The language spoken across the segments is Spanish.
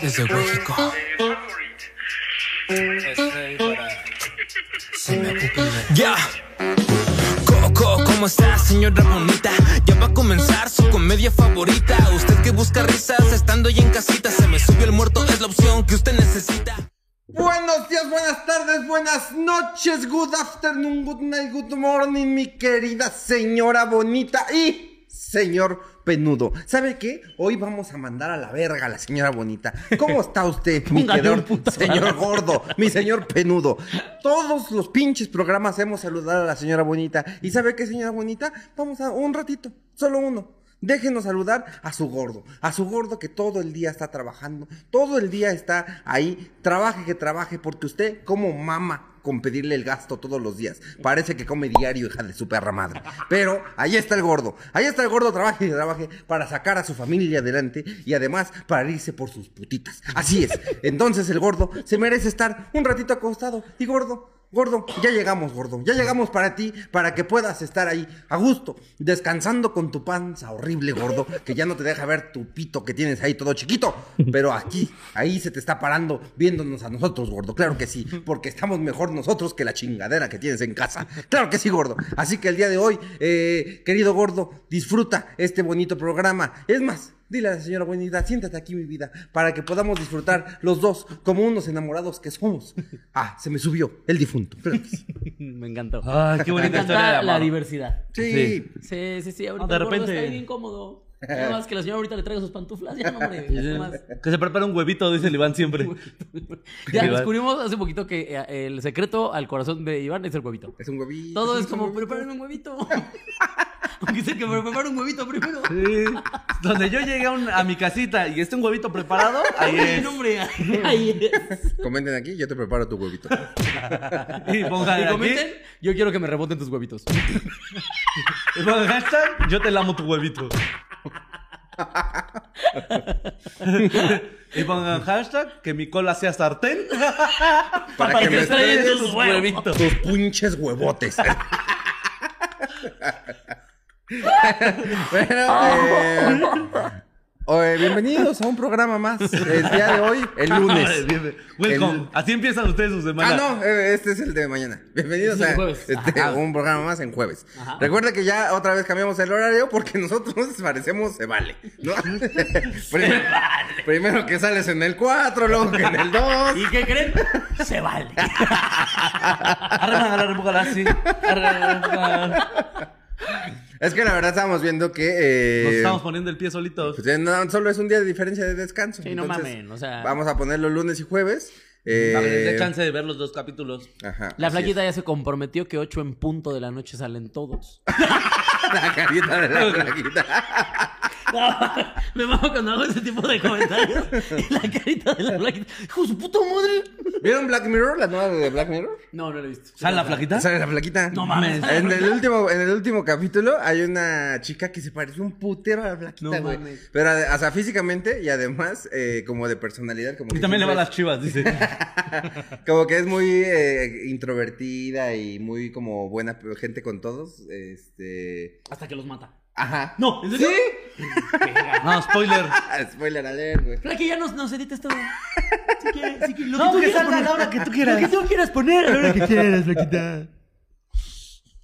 desde México. Ya. Coco, ¿cómo está, señora bonita? Ya va a comenzar su comedia favorita. Usted que busca risas estando ya en casita, se me subió el muerto, es la opción que usted necesita. Buenos días, buenas tardes, buenas noches, good afternoon, good night, good morning, mi querida señora bonita y señor penudo. ¿Sabe qué? Hoy vamos a mandar a la verga a la señora bonita. ¿Cómo está usted, mi querido señor gordo, mi señor penudo? Todos los pinches programas hemos saludado a la señora bonita. ¿Y sabe qué, señora bonita? Vamos a un ratito, solo uno. Déjenos saludar a su gordo, a su gordo que todo el día está trabajando, todo el día está ahí, trabaje que trabaje, porque usted como mama con pedirle el gasto todos los días. Parece que come diario, hija de su perra madre. Pero ahí está el gordo, ahí está el gordo, trabaje y trabaje para sacar a su familia adelante y además para irse por sus putitas. Así es. Entonces el gordo se merece estar un ratito acostado y gordo. Gordo, ya llegamos, gordo. Ya llegamos para ti, para que puedas estar ahí a gusto, descansando con tu panza horrible, gordo, que ya no te deja ver tu pito que tienes ahí todo chiquito. Pero aquí, ahí se te está parando viéndonos a nosotros, gordo. Claro que sí, porque estamos mejor nosotros que la chingadera que tienes en casa. Claro que sí, gordo. Así que el día de hoy, eh, querido gordo, disfruta este bonito programa. Es más, Dile a la señora bonita, siéntate aquí, mi vida, para que podamos disfrutar los dos como unos enamorados que somos. Ah, se me subió el difunto. Me encantó. Ay, qué Me bonita historia de encanta amor. la diversidad. Sí. Sí, sí, sí. Ahorita de el gordo repente- está bien incómodo. Nada más que la señora ahorita le traiga sus pantuflas. Ya no, hombre. más. Que se prepara un huevito, dice el Iván siempre. Ya Iván. descubrimos hace poquito que eh, el secreto al corazón de Iván es el huevito. Es un huevito. Todo es como, preparen un huevito. Aunque sea que me preparen un huevito primero. Sí. Donde yo llegué a, un- a mi casita y esté un huevito preparado, ahí Ay, es. no, hombre. Ahí es. Comenten aquí, yo te preparo tu huevito. Y pongan Y aquí, comenten, yo quiero que me reboten tus huevitos. y pongan hashtag, yo te lamo tu huevito. y pongan hashtag, que mi cola sea sartén. Para, que, me estrellen tus tus huevitos. Tus pinches huevotes. bueno, eh, oye, bienvenidos a un programa más. El día de hoy, el lunes. Welcome. El- Así empiezan ustedes su semana. Ah, no, eh, este es el de mañana. Bienvenidos Este es a este, un programa más en jueves. Ajá. Recuerda que ya otra vez cambiamos el horario porque nosotros parecemos se vale. ¿no? primero, primero que sales en el 4, luego que en el 2. ¿Y qué creen? Se vale. Sí. Arremangala. Es que la verdad estábamos viendo que. eh, Nos estamos poniendo el pie solitos. pues, no, solo es un día de diferencia de descanso. Sí, no mamen, o sea- Vamos a ponerlo lunes y jueves. eh, A ver, dé chance de ver los dos capítulos. Ajá. La flaquita ya se comprometió que 8 en punto de la noche salen todos. La carita de la flaquita. Me mamo cuando hago ese tipo de comentarios. Y la carita de la flaquita. ¡Hijo de su puta madre! ¿Vieron Black Mirror? ¿La nueva de Black Mirror? No, no lo he visto. ¿Sale la flaquita? ¿Sale la flaquita? No mames. En el último, en el último capítulo hay una chica que se parece un putero a la flaquita, No güey. mames. Pero, o sea, físicamente y además, eh, como de personalidad, como Y que también le va a las chivas, dice. Como que es muy eh, introvertida y muy como buena gente con todos. Este. Hasta que los mata. Ajá. No, ¿en serio? No, spoiler. Spoiler alert, güey. Flaque, ya nos, nos edites todo. Si quieres, si quieres. Lo No, tú que quieras salga a poner. la hora que tú quieras. Lo que tú quieras poner. A la hora que quieras, flaquita.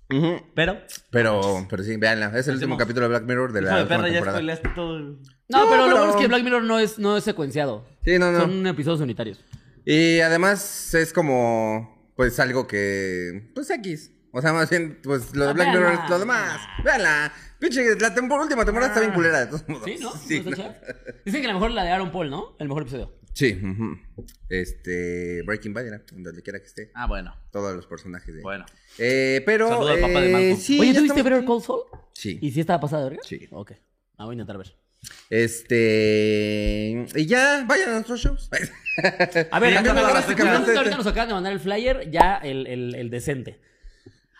Ujú. Pero, Pero, pero sí, véanla. Es el último Hacemos- capítulo de Black Mirror de hijo la perra, ya spoileaste todo. el- No, No, pero lo bueno es que Black Mirror no es, no es secuenciado. Sí, no, no. Son episodios unitarios. Y además es como, pues algo que, pues X. O sea, más bien, pues lo de Black Mirror es lo demás. Véanla. Pinche, la tempor- última temporada está bien culera de todos modos. ¿Sí, no? Sí, ¿No está no. chida? Dicen que la mejor es la de Aaron Paul, ¿no? El mejor episodio. Sí. Este, Breaking Bad era, donde quiera que esté. Ah, bueno. Todos los personajes de... Bueno. Eh, pero, Saludo al papá de eh, Malcolm. sí, Oye, ya ¿tú viste Better Call Saul? Sí. ¿Y si estaba pasada de verga? Sí. Ok. Ah, voy a intentar ver. Este, y ya, vayan a nuestros shows. A ver, Ya ahorita, nos acaban de mandar el flyer, ya el, el- el decente.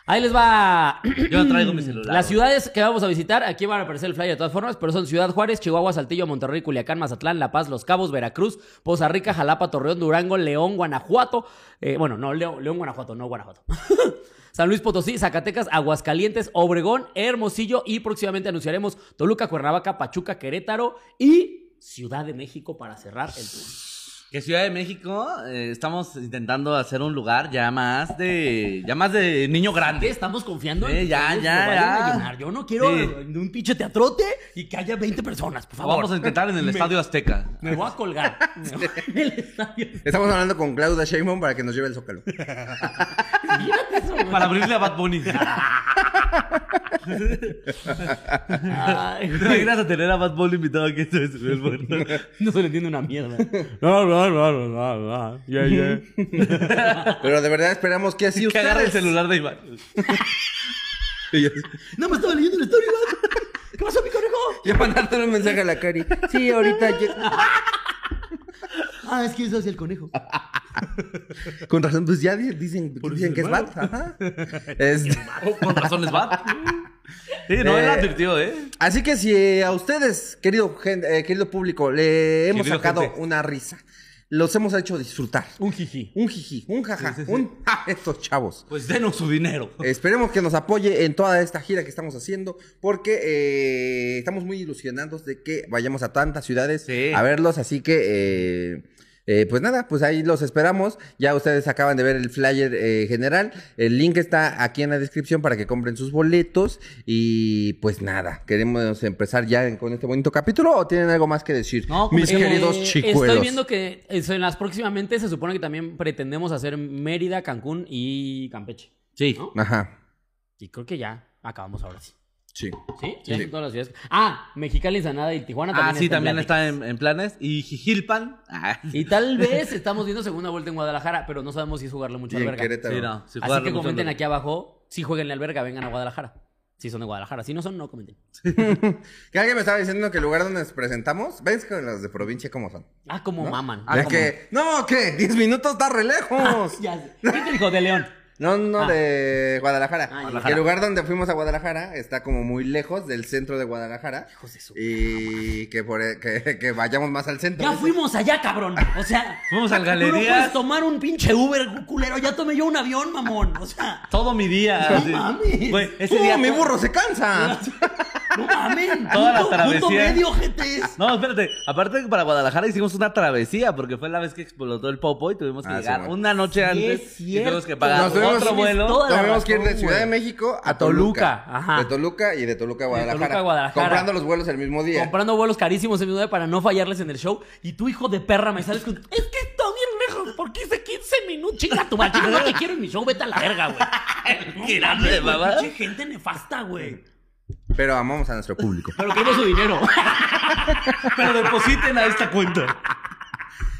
Ahí les va. Yo traigo mi celular. Las ciudades que vamos a visitar, aquí van a aparecer el flyer de todas formas, pero son Ciudad Juárez, Chihuahua, Saltillo, Monterrey, Culiacán, Mazatlán, La Paz, Los Cabos, Veracruz, Poza Rica, Jalapa, Torreón, Durango, León, Guanajuato. eh, bueno, no, León, León, Guanajuato, no Guanajuato. San Luis Potosí, Zacatecas, Aguascalientes, Obregón, Hermosillo y próximamente anunciaremos Toluca, Cuernavaca, Pachuca, Querétaro y Ciudad de México para cerrar el tour. Que Ciudad de México eh, estamos intentando hacer un lugar ya más de ya más de niño ¿Qué? grande. Estamos confiando Eh, en que ya, ya, a ya. llenar. Yo no quiero Sí. un pinche teatrote y que haya 20 personas, por favor. Vamos a intentar en el Me- Estadio Azteca. Me voy a colgar. En el estadio. Estamos hablando con Claudia Sheinbaum para que nos lleve el zócalo. Eso. Para abrirle a Bad Bunny. Ay, ¿Te imaginas a tener a Bad Bunny invitado aquí? No se le entiende una mierda. No, no, Yeah, yeah. Pero de verdad esperamos que así Que agarre el celular de Iván. No me estaba leyendo la historia, Iván. ¿Qué pasó, mi conejo? Ya mandarte un mensaje a la Cari. Sí, ahorita... lle- Ah, es que eso es el conejo. Con razón, pues ya di- dicen, dicen que es. Bat. Ajá. Este- Con razones Bad. Sí, no, él Eh, advirtió, ¿eh? Así que si a ustedes, querido, eh, querido público, le hemos Querido sacado gente. una risa, los hemos hecho disfrutar. Un jiji. Un jiji, un jaja, Sí, sí, sí. un ja, estos chavos. Pues denos su dinero. Esperemos que nos apoye en toda esta gira que estamos haciendo, porque eh, estamos muy ilusionados de que vayamos a tantas ciudades a verlos, así que, eh, eh, pues nada, pues ahí los esperamos. Ya ustedes acaban de ver el flyer eh, general, el link está aquí en la descripción para que compren sus boletos y pues nada, queremos empezar ya con este bonito capítulo o tienen algo más que decir, No, mis Eh, queridos chicuelos. Estoy viendo que en las próximamente se supone que también pretendemos hacer Mérida, Cancún y Campeche. Sí. ¿no? Ajá, Y creo que ya acabamos ahora sí. Sí. ¿Sí? Ya son todas las ciudades. Ah, Mexicali, Ensenada y Tijuana también Ah, sí, también está en, en planes. Y Jijilpan. Ah, Y tal vez estamos viendo segunda vuelta en Guadalajara, pero no sabemos si es jugarle mucho Y en al verga. Querétaro. Sí, no. sí, Así que comenten aquí abajo si jueguen al verga, vengan a Guadalajara. Si son de Guadalajara. Si no son, no comenten. Que alguien me estaba diciendo que el lugar donde nos presentamos, ven que los de provincia cómo son. Ah, como maman. De Ah, como- que, no, ¿qué? 10 minutos está re lejos. Ya sé. ¿Quién te dijo? De León. No, no, Ah. de Guadalajara. Ah, El lugar donde fuimos a Guadalajara está como muy lejos del centro de Guadalajara. Hijos de su- Y que, por, e, que, que vayamos más al centro. Ya fuimos allá, cabrón. O sea. Fuimos al Tú no puedes tomar un pinche Uber, culero. Ya tomé yo un avión, mamón. O sea. Todo mi día. No así. mames. Güey, ese ¡Uh, día. mi burro se cansa! No mames. Toda la travesía. Punto medio, jetes. No, espérate. Aparte que para Guadalajara hicimos una travesía porque fue la vez que explotó el Popo y tuvimos que Ah, sí, llegar bueno. una noche Sí, antes es y tuvimos que pagar Nos tuvimos- otro vuelo. Que ir de Ciudad de. México a, A Toluca, Toluca. ajá. De Toluca y de Toluca a Guadalajara. Toluca a Guadalajara. Comprando los vuelos el mismo día. Comprando vuelos carísimos en mi día para no fallarles en el show. Y tu hijo de perra me sales con. Es que está bien lejos. porque hice 15 minutos? Chinga tu madre. chinga, No te quiero en mi show. Vete a la verga, güey. De mames, güey, mamá. gente nefasta, güey. Pero amamos a nuestro público. Pero queremos su dinero. Pero depositen a esta cuenta.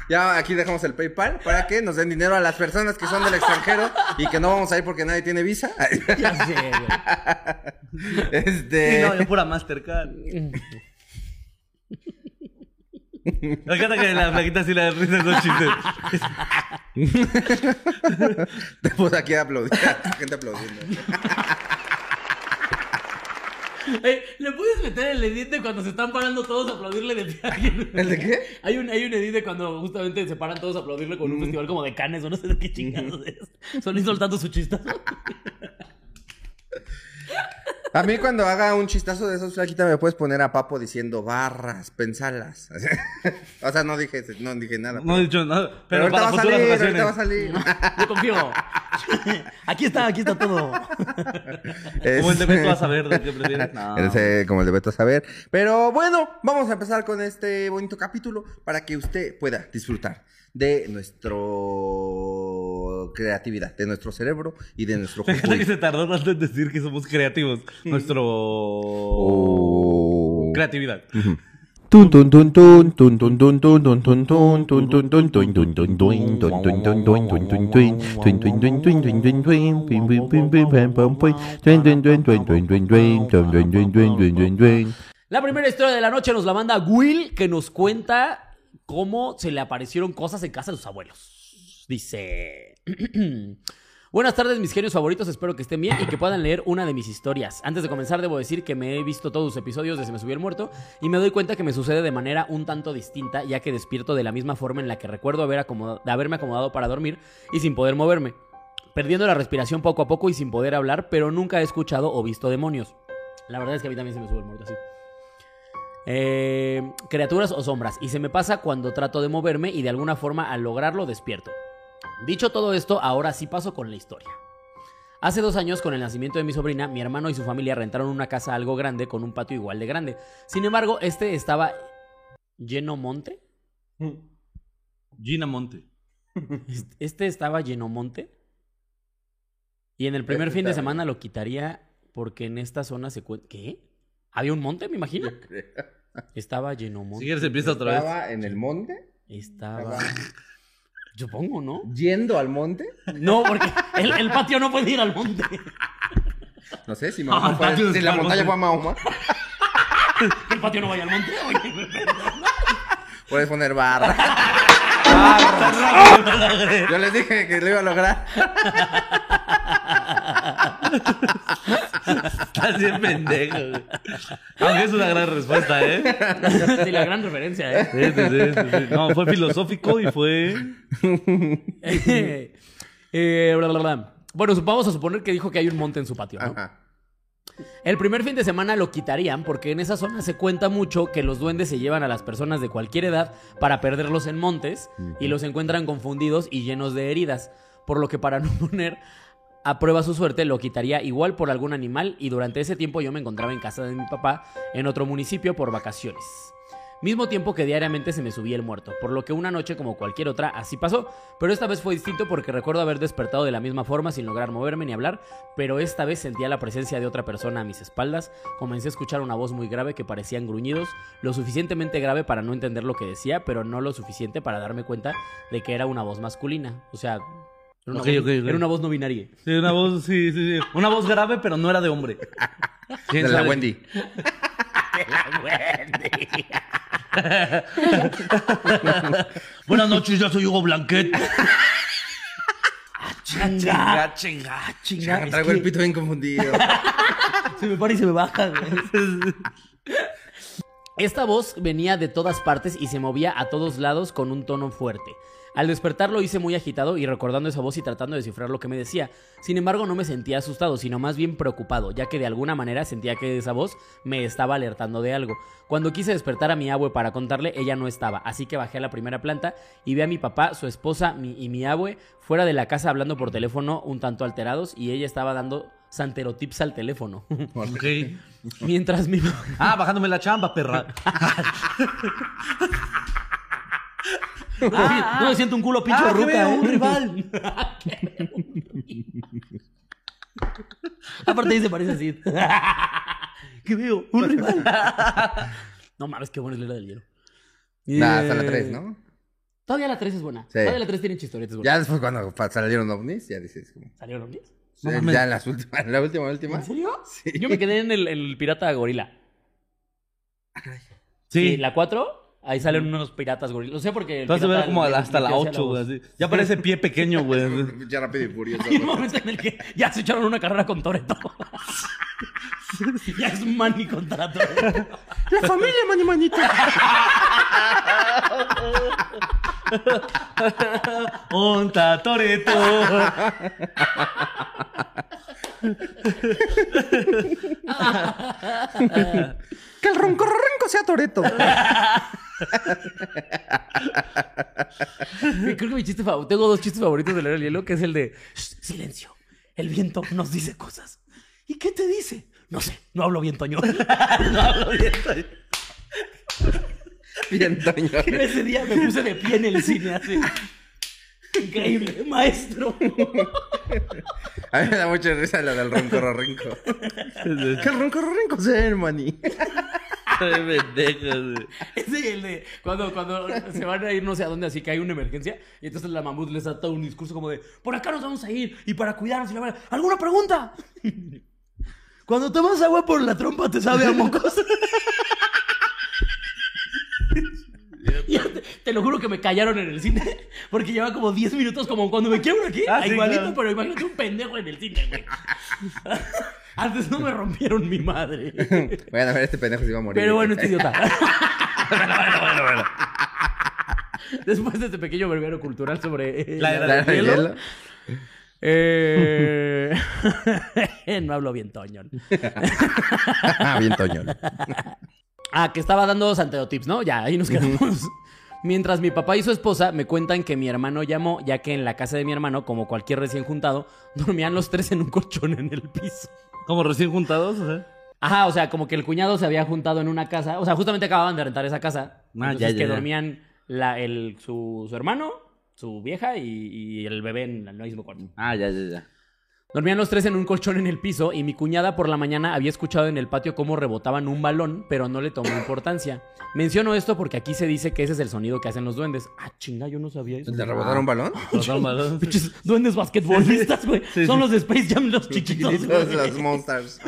Ya aquí dejamos el PayPal para que nos den dinero a las personas que son del extranjero y que no vamos a ir porque nadie tiene visa. ya sé, güey. Este. Sí, no, yo pura Mastercard. Me encanta que la flaquita sí le risa los chistes. Pues aquí aplaudir, gente aplaudiendo. ¿Le puedes meter el edit de cuando se están parando todos a aplaudirle de pie a alguien? ¿El de qué? Hay un, hay un edit de cuando justamente se paran todos a aplaudirle con un festival como de canes o no sé de qué chingados es. Son soltando su chistazo. A mí cuando haga un chistazo de esos flaquita me puedes poner a Papo diciendo barras, pensalas. o sea, no dije, no dije nada. No he dicho nada. pero Pero, ahorita va para a futuras salir, ocasiones. ahorita va a salir. Yo confío. Aquí está, aquí está todo. Como el de Beto a saber de qué prefieres. No. Ese, como el de Beto a saber. Pero bueno, vamos a empezar con este bonito capítulo para que usted pueda disfrutar de nuestro creatividad, de nuestro cerebro y de nuestro cuerpo. que se tardó tanto en decir que somos creativos. Nuestro... Creatividad. La primera historia de la noche nos la manda Will, que nos cuenta cómo se le aparecieron cosas en casa de sus abuelos. Dice... Buenas tardes, mis genios favoritos. Espero que estén bien y que puedan leer una de mis historias. Antes de comenzar, debo decir que me he visto todos los episodios desde Me Subí el Muerto y me doy cuenta que me sucede de manera un tanto distinta, ya que despierto de la misma forma en la que recuerdo haber acomoda- de haberme acomodado para dormir y sin poder moverme, perdiendo la respiración poco a poco y sin poder hablar, pero nunca he escuchado o visto demonios. La verdad es que a mí también se me sube el muerto así. Eh, criaturas o sombras. Y se me pasa cuando trato de moverme y de alguna forma al lograrlo despierto. Dicho todo esto, ahora sí paso con la historia. Hace dos años, con el nacimiento de mi sobrina, mi hermano y su familia rentaron una casa algo grande con un patio igual de grande. Sin embargo, este estaba lleno monte. Gina Monte. Este estaba lleno monte. Y en el primer fin de semana lo quitaría porque en esta zona se cuenta. ¿Qué? ¿Había un monte, me imagino? Estaba lleno monte. quieres empieza otra vez. Estaba en el monte, Estaba. Supongo, ¿no? yendo al monte. No, porque el, el patio no puede ir al monte. No sé si, Ah, Mahoma el fue- patio si es la montaña fue a Mahoma. El patio no vaya al monte. Oye, me. Puedes poner barra. Yo les dije que lo iba a lograr. Estás bien pendejo, güey. Aunque es una gran respuesta, ¿eh? Sí, la gran referencia, ¿eh? Sí, sí, sí, sí, sí. No, fue filosófico y fue. Eh, bla, bla, bla. Bueno, vamos a suponer que dijo que hay un monte en su patio, ¿no? Ajá. El primer fin de semana lo quitarían porque en esa zona se cuenta mucho que los duendes se llevan a las personas de cualquier edad para perderlos en montes y los encuentran confundidos y llenos de heridas. Por lo que para no poner a prueba su suerte lo quitaría igual por algún animal y durante ese tiempo yo me encontraba en casa de mi papá en otro municipio por vacaciones. Mismo tiempo que diariamente se me subía el muerto, por lo que una noche como cualquier otra así pasó, pero esta vez fue distinto porque recuerdo haber despertado de la misma forma sin lograr moverme ni hablar, pero esta vez sentía la presencia de otra persona a mis espaldas, comencé a escuchar una voz muy grave que parecían gruñidos, lo suficientemente grave para no entender lo que decía, pero no lo suficiente para darme cuenta de que era una voz masculina, o sea, era una, voz, ok, ok. era una voz no binaria. Sí, una voz, sí, sí, sí. Una voz grave, pero no era de hombre. ¿Quién De la sabe? Wendy. Buenas noches, yo soy Hugo Blanquet. Chinga, chinga. chinga, es Traigo que el pito bien confundido. se me para y se me baja. güey. Esta voz venía de todas partes y se movía a todos lados con un tono fuerte. Al despertar lo hice muy agitado y recordando esa voz y tratando de descifrar lo que me decía. Sin embargo, no me sentía asustado, sino más bien preocupado, ya que de alguna manera sentía que esa voz me estaba alertando de algo. Cuando quise despertar a mi abue para contarle, ella no estaba, así que bajé a la primera planta y vi a mi papá, su esposa mi- y mi abue fuera de la casa hablando por teléfono un tanto alterados y ella estaba dando santerotips al teléfono. Ok. Mientras mi Ah, bajándome la chamba, perra. no me siento un culo pinche Ah, que ruca, veo, ¿eh? un rival. Aparte ahí se parece así. ¿Qué veo? Un rival. no mames, qué buena es la era del hielo. Nah, hasta la Eh, 3, ¿no? Todavía la 3 es buena. Sí. Todavía la 3 tiene chistorietas buenas. Ya después cuando salieron ovnis, ya dices como... ¿Salieron los 10? No Eh, ya en las últimas, en la última, última. ¿En serio? Sí. Yo me quedé en el, pirata gorila. Sí. Y la 4, ahí salen unos piratas gorilas. No sé porque. ver pirata como hasta la hacía 8, voz. güey. así. Ya parece pie pequeño, güey. Ya rápido y furioso. Hay un momento en el que ya se echaron una carrera con Toreto. ya es Manny contra Toreto. La familia, mani manito. Onta Toreto. Que el roncorronco sea Toreto. Creo que mi chiste favorito. Tengo dos chistes favoritos de la era del hielo, que es el de "Shh, silencio. El viento nos dice cosas. ¿Y qué te dice? No sé, no hablo bien, Toño. no hablo bien, Toño. Bien, Toño. Ese día me puse de pie en el cine así. Increíble, maestro. A mí me da mucha risa la del el roncorronco sea el mani. Ay, pendejo, güey. Ese el de cuando, cuando se van a ir no sé a dónde, así que hay una emergencia. Y entonces la mamut les da todo un discurso como de: Por acá nos vamos a ir y para cuidarnos. Y la verdad, ¿alguna pregunta? Cuando tomas agua por la trompa, te sabe a mocos. Te, te lo juro que me callaron en el cine. Porque lleva como 10 minutos, como cuando me quiebro aquí. Ah, sí, igualito, claro. pero imagínate un pendejo en el cine, güey. Antes no me rompieron mi madre. Vayan a ver, este pendejo se iba a morir. Pero bueno, este idiota. Después de este pequeño verbero cultural sobre eh, La era La del era del hielo, hielo. eh, no hablo bien, Toño. Ah, bien, Toño. Ah, que estaba dando Santeotips, ¿no? Ya, ahí nos quedamos. Mientras mi papá y su esposa me cuentan que mi hermano llamó, ya que en la casa de mi hermano, como cualquier recién juntado, dormían los tres en un colchón en el piso. Como recién juntados, o sea. Ajá, o sea, como que el cuñado se había juntado en una casa. O sea, justamente acababan de rentar esa casa. Ah, entonces ya, ya, que ya. dormían la, el, su, su hermano, su vieja y, y el bebé en el mismo cuarto. Ah, ya, ya, ya. Dormían los tres en un colchón en el piso y mi cuñada por la mañana había escuchado en el patio cómo rebotaban un balón, pero no le tomó importancia. Menciono esto porque aquí se dice que ese es el sonido que hacen los duendes. Ah, chinga, yo no sabía eso. ¿Te rebotaron un balón? Botaron balón. Duendes basquetbolistas, güey. Son los de Space Jam, los chiquitos. Chiquititos, güey. las monsters.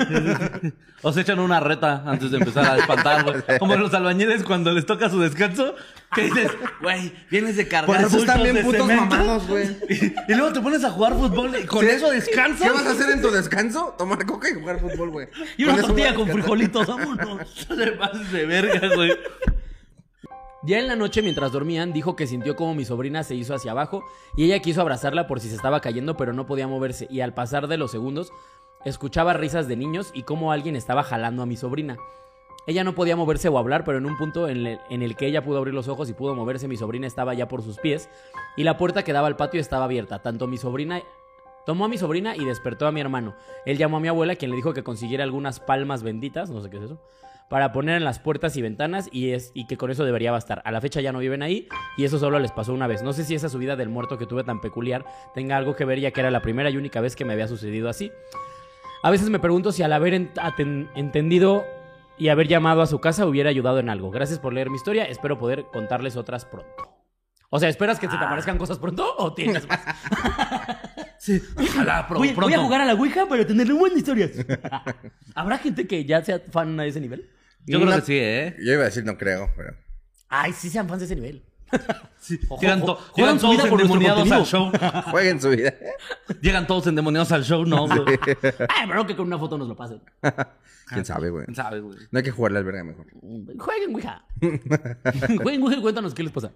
O se echan una reta antes de empezar a espantar, güey. Como los albañiles cuando les toca su descanso. Que dices, güey, vienes de cargar Por eso están bien de putos cemento, mamados, güey. Y, y luego te pones a jugar fútbol y con ¿Sí? eso descansas. ¿Qué vas a hacer en tu descanso? Tomar coca y jugar fútbol, güey. Y una tortilla con frijolitos, vámonos. No te pases de verga, güey. Ya en la noche, mientras dormían, dijo que sintió como mi sobrina se hizo hacia abajo y ella quiso abrazarla por si se estaba cayendo, pero no podía moverse. Y al pasar de los segundos, escuchaba risas de niños y cómo alguien estaba jalando a mi sobrina. Ella no podía moverse o hablar, pero en un punto en el, en el que ella pudo abrir los ojos y pudo moverse, mi sobrina estaba ya por sus pies y la puerta que daba al patio estaba abierta. Tanto mi sobrina tomó a mi sobrina y despertó a mi hermano. Él llamó a mi abuela, quien le dijo que consiguiera algunas palmas benditas, no sé qué es eso, para poner en las puertas y ventanas y, es, y que con eso debería bastar. A la fecha ya no viven ahí y eso solo les pasó una vez. No sé si esa subida del muerto que tuve tan peculiar tenga algo que ver ya que era la primera y única vez que me había sucedido así. A veces me pregunto si al haber entendido y haber llamado a su casa hubiera ayudado en algo. Gracias por leer mi historia, espero poder contarles otras pronto. O sea, ¿esperas que se te aparezcan cosas pronto o tienes más? Sí, ojalá pro- voy, pronto. voy a jugar a la Ouija para tener buenas historias. ¿Habrá gente que ya sea fan a ese nivel? Yo creo No- que sí, ¿eh? Yo iba a decir no creo, pero... Ay, sí sean fans de ese nivel. Ojo, Llegan, to- juegan su todos vida por nuestro endemoniados al show. Jueguen su vida. Llegan todos endemoniados al show, no, güey. Ay, pero que con una foto nos lo pasen. ¿Quién sabe, güey? ¿Quién sabe, güey? No hay que jugarle al verga mejor. Jueguen Ouija. Jueguen Ouija y cuéntanos qué les pasa.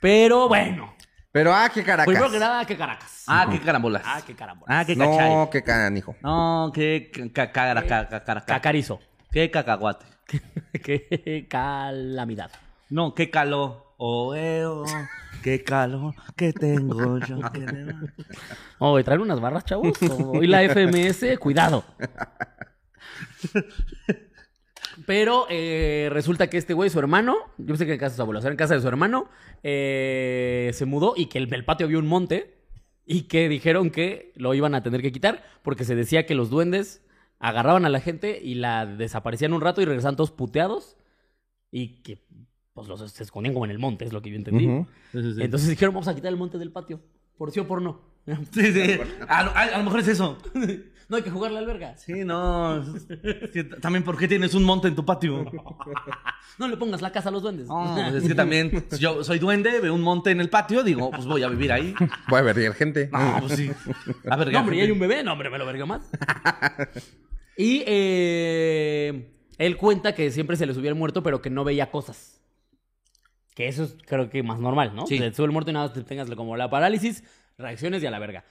Pero bueno. Pero, ah, qué caracas. Primero que nada, qué caracas. Ah, qué carambolas. Ah, qué caramba. Ah, qué cachay. No, qué canijo. No, qué ca- cara- ca- ca- cara- ca- Cacarizo. Qué cacahuate. qué calamidad. No, qué calor. Oh, eh, oh, qué calor que tengo yo. que me Oh, traer unas barras, chavos. Hoy la FMS, cuidado. Pero eh, resulta que este güey, su hermano, yo pensé que en casa de su abuelo, o sea, en casa de su hermano, eh, se mudó y que el, el patio había un monte y que dijeron que lo iban a tener que quitar porque se decía que los duendes agarraban a la gente y la desaparecían un rato y regresaban todos puteados y que pues los se escondían como en el monte, es lo que yo entendí. Ujú. Sí, sí, sí. Entonces dijeron, vamos a quitar el monte del patio, por sí o por no. Sí, sí. A, lo- a- a lo mejor es eso. No hay que jugar la alberga. Sí, no. También, ¿por qué tienes un monte en tu patio? No le pongas la casa a los duendes. No, pues es que también, si yo soy duende, veo un monte en el patio, digo, pues voy a vivir ahí. Voy a ver gente. No, pues sí. A ver, No, hombre, y hay un bebé. No, hombre, me lo verga más. y eh, él cuenta que siempre se le subía el muerto, pero que no veía cosas. Que eso es, creo que, más normal, ¿no? Sí. Te sube el muerto y nada más te tengas como la parálisis, reacciones y a la verga.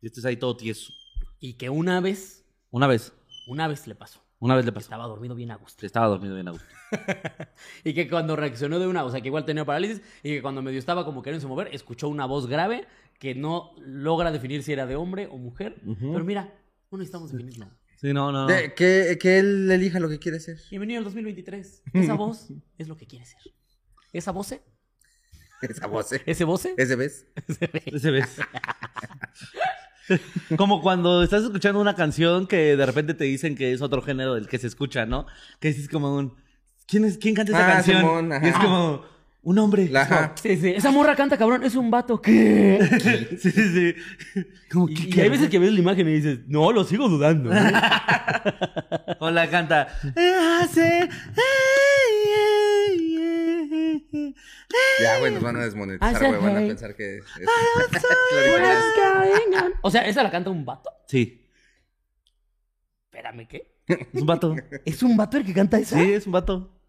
Y este es ahí todo tieso. Y que una vez, Una vez, una vez le pasó. una vez le pasó. Estaba dormido bien a gusto. Estaba dormido bien a gusto. Y que cuando reaccionó de una, o sea, que igual tenía parálisis, y que cuando medio estaba como queriéndose mover, escuchó una voz grave que no logra definir si era de hombre o mujer. Pero mira, no necesitamos definirlo. Sí, no, no. De- que, que él elija lo que quiere ser. Bienvenido al 2023. Esa voz es lo que quiere ser. Esa voce, Esa voz, ¿eh? ese voce, Ese ves. Ese ves. Como cuando estás escuchando una canción que de repente te dicen que es otro género del que se escucha, ¿no? Que es como un... ¿Quién, es, quién canta esa Ah, canción? Simón, ajá. y es como... Un hombre. Sí, sí. Esa morra canta, cabrón. Es un vato. ¿Qué? Sí, sí, sí. Como, Y, ¿qué- y qué hay veces que ves la imagen y dices, no, lo sigo dudando. ¿eh? O la canta. Hace- Ya, güey, nos van a desmonetizar, güey. Van a pensar que es... es- o sea, ¿esa la canta un vato? Sí, Espérame, ¿qué? es un vato. ¿Es un vato el que canta esa? Sí, es un vato.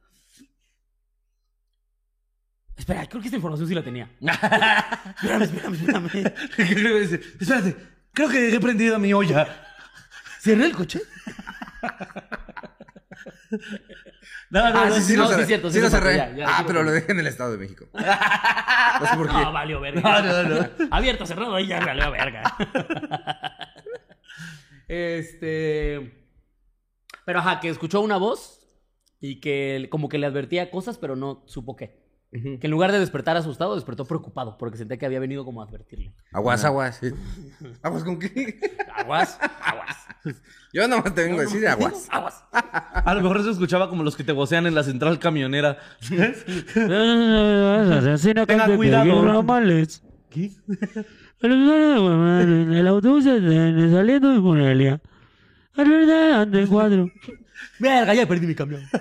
Espera, creo que esta información sí la tenía. espérame, espérame, espérame. Espérate, creo que he prendido mi olla. ¿Cerré el coche? No, no, Ah, no, sí, sí, no, lo cerré. es cierto, Sí sí lo lo cerré, cerré. ya, ya, ah, pero lo dejé en el Estado de México. No sé por qué. No, valió verga. No, no, no. Abierto, cerrado, ahí ya valió verga. este. Pero ajá, que escuchó una voz y que como que le advertía cosas, pero no supo qué. Que en lugar de despertar asustado, despertó preocupado porque sentía que había venido como a advertirle. Aguas, aguas. sí. ¿Aguas con qué? Aguas, aguas. Yo nada más te vengo a decir aguas. Aguas. A lo mejor se escuchaba como los que te vocean en la central camionera. Tenga cuidado. ¿Qué? El autobús eh, saliendo de Morelia. Ante el cuadro. Verga, ya perdí mi camión.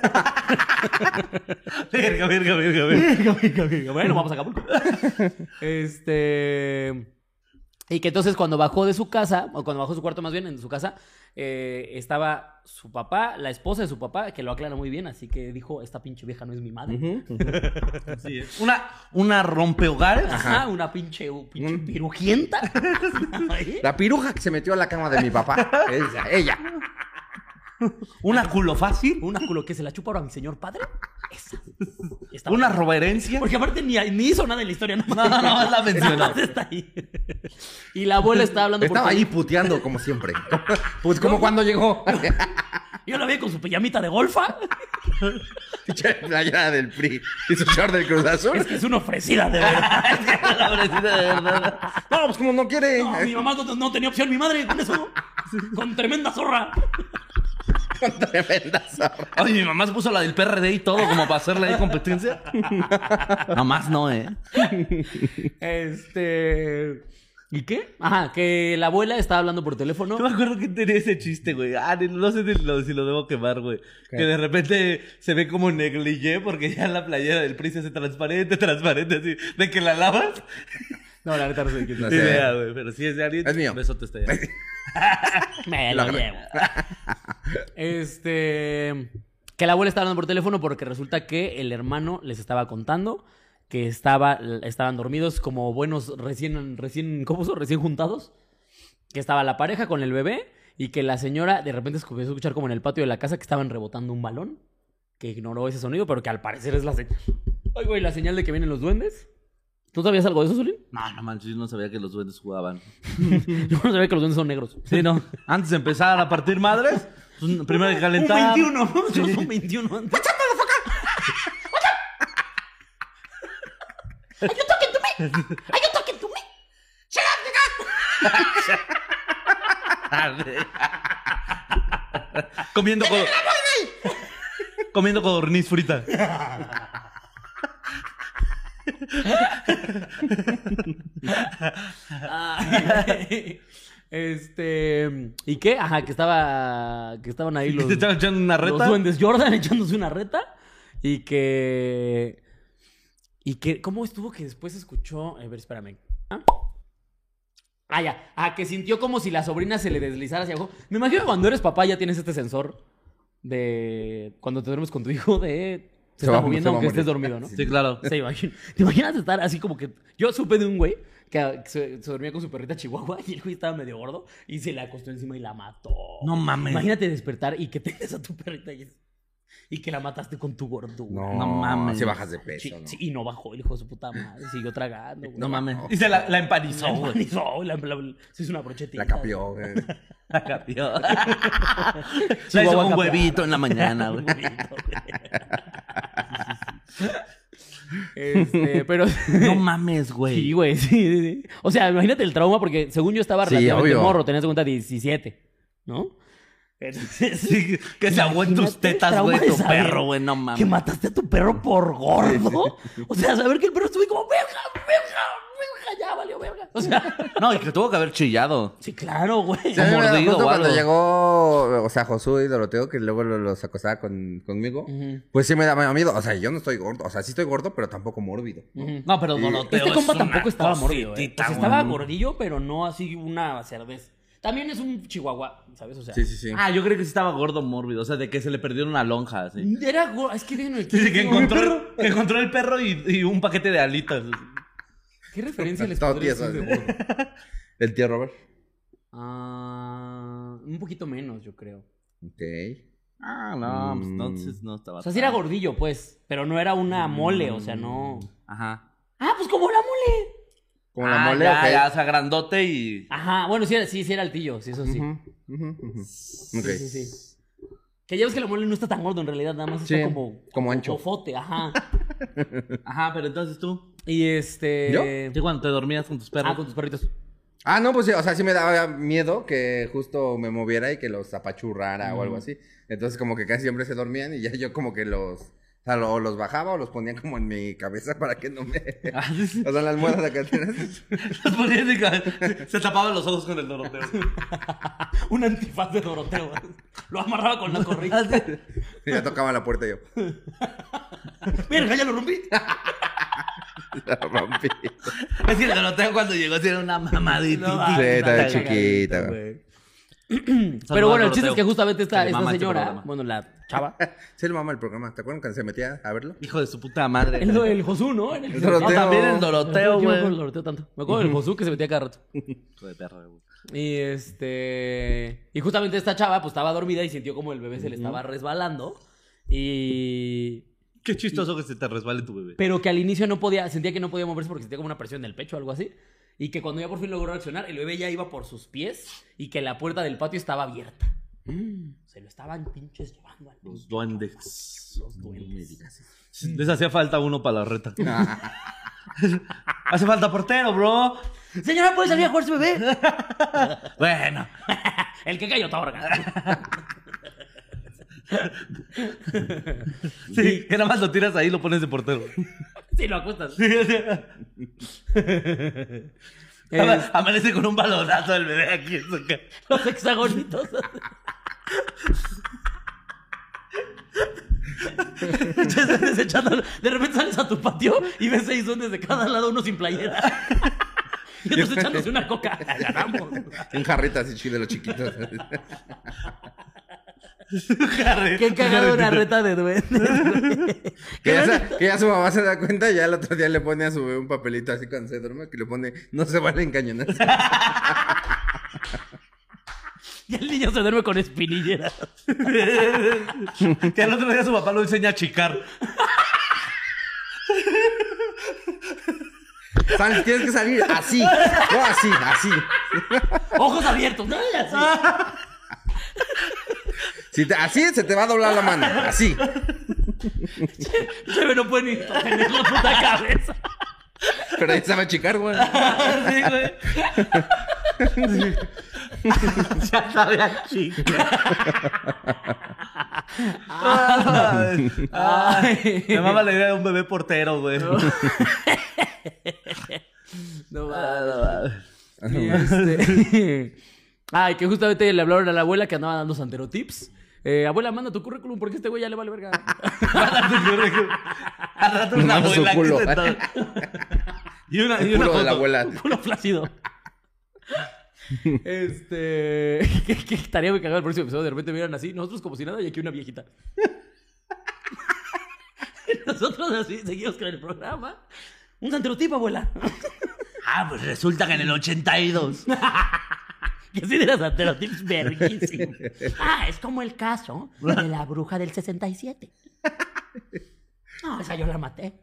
verga, verga, verga, verga. Bueno, vamos a Acapulco. Este. Y que entonces cuando bajó de su casa, o cuando bajó de su cuarto más bien, en su casa, eh, estaba su papá, la esposa de su papá, que lo aclara muy bien, así que dijo, esta pinche vieja no es mi madre. Sí, es. Una, una rompehogares. Ajá, una pinche, pinche pirujienta. La piruja que se metió a la cama de mi papá. Ella. ella. Una culo fácil. Una culo que se la chupa ahora mi señor padre. Esa. Está Una buena. roberencia. Porque aparte ni, ni hizo nada en la historia, ¿no? No, no, no, la mencionó. Está ahí. Y la abuela estaba hablando Estaba ahí teléfono. puteando como siempre. Pues como cuando llegó. Yo la vi con su pijamita de golfa. Playera del PRI y su short del Cruz Azul. Es que es una ofrecida, de verdad. La pobrecita, de verdad. No, pues como no quiere. No, mi mamá no, no tenía opción, mi madre, con eso. Con tremenda zorra. Con tremenda zorra. Oye, mi mamá se puso la del PRD y todo como para hacerle ahí competencia. Nomás no, ¿eh? Este. ¿Y qué? Ajá, que la abuela estaba hablando por teléfono. Yo me acuerdo que tenía ese chiste, güey. Ah, no sé si lo, si lo debo quemar, güey. Que de repente se ve como negligé porque ya la playera del PRI se hace transparente, transparente, así. De que la lavas. No, la neta no sé de quién No Ni sé. idea, güey. Pero si es de alguien, Es mío. besote está allá. Me lo Lo llevo. Este. Que la abuela estaba hablando por teléfono porque resulta que el hermano les estaba contando que estaba, estaban dormidos como buenos recién, recién, ¿cómo son? Recién juntados. Que estaba la pareja con el bebé y que la señora de repente se comenzó a escuchar como en el patio de la casa que estaban rebotando un balón. Que ignoró ese sonido, pero que al parecer es la señal. Ay, güey, la señal de que vienen los duendes. ¿Tú sabías algo de eso, Solín? No, no manches, yo no sabía que los duendes jugaban. Yo no sabía que los duendes son negros. Sí, no. Antes de empezar a partir madres, pues, primero hay que calentar. Un 21, ¿no? Son 21 antes. Comiendo co- Comiendo codorniz frita. Ay, este. ¿Y qué? Ajá, que estaba. Que estaban ahí los. Te estaban echando una Los reta. duendes Jordan echándose una reta. Y que. Y que. ¿Cómo estuvo que después escuchó? A ver, espérame. ¿Ah? Ah, ya. Ah, que sintió como si la sobrina se le deslizara hacia abajo. Me imagino que cuando eres papá ya tienes este sensor de. Cuando te duermes con tu hijo de. Se, Se está moviendo aunque estés dormido, ¿no? Sí, claro. Se imagina- ¿Te imaginas estar así como que... Yo supe de un güey que se, se dormía con su perrita chihuahua y el güey estaba medio gordo y se le acostó encima y la mató. No mames. Imagínate despertar y que tengas a tu perrita y, y que la mataste con tu gordura. No, No mames. Si bajas de peso. Sí, ¿no? sí, y no bajó el hijo de su puta madre. Siguió tragando, güey. No mames. Y se la, la empanizó, La güey. empanizó, la- la- se hizo una brochetita. La capió, güey. La capió. La Chihuahua hizo un huevito en la mañana, güey. Este, pero... No mames, güey. Sí, güey, sí, sí, sí. O sea, imagínate el trauma porque según yo estaba relativamente morro, tenías en cuenta 17, ¿no? Entonces, Sí, que se aguante tus tetas, güey, tu saber perro, güey, no mames. Que mataste a tu perro por gordo. O sea, saber que el perro estuvo como, verga, verga, verga, ya valió verga. O sea, No, y que tuvo que haber chillado. sí, claro, güey. Sí, mordido o cuando llegó, o sea, Josué y Doroteo, que luego lo- los acostaba con, conmigo, pues sí me daba miedo. O sea, yo no estoy gordo. O sea, sí estoy gordo, pero tampoco mórbido. No, pero Y- Doroteo Este es compa una tampoco estaba mordido, ¿eh? cositita, O sea, güey. estaba gordillo, pero no así una cervez. También es un chihuahua, ¿sabes? O sea, Sí, sí, sí. Ah, yo creo que sí estaba gordo mórbido. O sea, de que se le perdió una lonja, así. era gordo. Es que déjenme Sí, que encontró, que encontró el perro y, y un paquete de alitas. ¿Qué referencia les podría tieso, hacer de gordo? El tío Robert. Ah, un poquito menos, yo creo. Ok. Ah, no, pues entonces no estaba. O sea, sí era gordillo, pues. Pero no era una mole, o sea, no. Ajá. Ah, pues como la mole. Como la Ah, mole, ya, ok. ya, o sea, grandote y. Ajá, bueno, sí, era- sí, sí era altillo, sí, eso sí. Ujú. Ok. Sí, sí, sí. Que ya ves que la mole no está tan gordo en realidad, nada más Sí, está como... como ancho. Ofote, ajá. Ajá, pero entonces tú. Y este... ¿Yo? ¿Qué cuando te dormías con tus perros? Ah, con tus perritos. Ah, no, pues sí, o sea, sí me daba miedo que justo me moviera y que los apachurrara o algo así. Entonces, como que casi siempre se dormían y ya yo como que los. O sea, lo- los bajaba o los ponía como en mi cabeza para que no me. Ah. O sea, las muelas acá atrás. Los ponías en ca- Se tapaban los ojos con el doroteo. Un antifaz de Doroteo. Lo amarraba con la correa. Y ya tocaba la puerta yo. Verga, ya lo rompí. La rompí. Es que el doroteo cuando llegó sí era una mamadita. No, Sí, Ah, estaba chiquita, güey. Pero bueno, el chiste es que justamente esta, Que le esta mama este señora, programa. bueno, la chava, Sí, le mama el programa. ¿Te acuerdas cuando se metía a verlo? Hijo de su puta madre. el, el Josú, ¿no? En el, El Doroteo. No, también el doroteo, no me acuerdo güey. del Doroteo tanto. Me acuerdo del Josú que se metía cada rato. Hijo de perro, güey. Y este. Y justamente esta chava, pues estaba dormida y sintió como el bebé se le estaba resbalando. Y. Qué chistoso que se te resbale tu bebé. Pero que al inicio no podía, sentía que no podía moverse porque sentía como una presión en el pecho o algo así. Y que cuando ya por fin logró reaccionar, el bebé ya iba por sus pies y que la puerta del patio estaba abierta. Se lo estaban pinches llevando al Los duendes. Los duendes. Les hacía falta uno para la reta. Hace falta portero, bro. Señora, ¿puede salir a jugar su bebé? Bueno. el que cayó otorga. Sí, que nada más lo tiras ahí y lo pones de portero. Sí, lo acuestas. Ama- Amanece con un balonazo del bebé aquí en su cara. Los hexagonitos. De repente sales a tu patio y ves seis duendes de cada lado, uno sin playera. Y otros echándose una coca. Ganamos. Un jarrita así chido de los chiquitos. Qué cagado una reta de duendes. que, ya sa- que ya su mamá se da cuenta y ya el otro día le pone a su bebé un papelito así cuando se duerme que le pone no se vale encañonar. Y el niño se duerme con espinilleras. Que al otro día su papá lo enseña a chicar. Sal, tienes que salir así. No así, así. Ojos abiertos. ¿no? Así. Si te- así se te va a doblar la mano. Así. No puede ni tener la puta cabeza. Pero ya sabe chicar, güey. Sí, güey. ya sabe a chicar. Ay, Ay. Me mama la idea de un bebé portero, güey. No mames. Y este... Ay, que justamente le hablaron a la abuela que andaba dando santerotips. Eh, abuela, manda tu currículum porque este güey ya le vale verga. Al rato una Manda su abuela sentada. Y una, y El una culo de la foto. abuela. Culo flácido. Este. Que, que estaría muy cagado el próximo episodio. De repente miran así, nosotros como si nada y aquí una viejita. nosotros así seguimos con el programa. Un santerotipo, abuela. Ah, pues resulta que en el 82. Que sí de los santerotips verguísimos. Ah, es como el caso de la bruja del 67. No, esa yo la maté.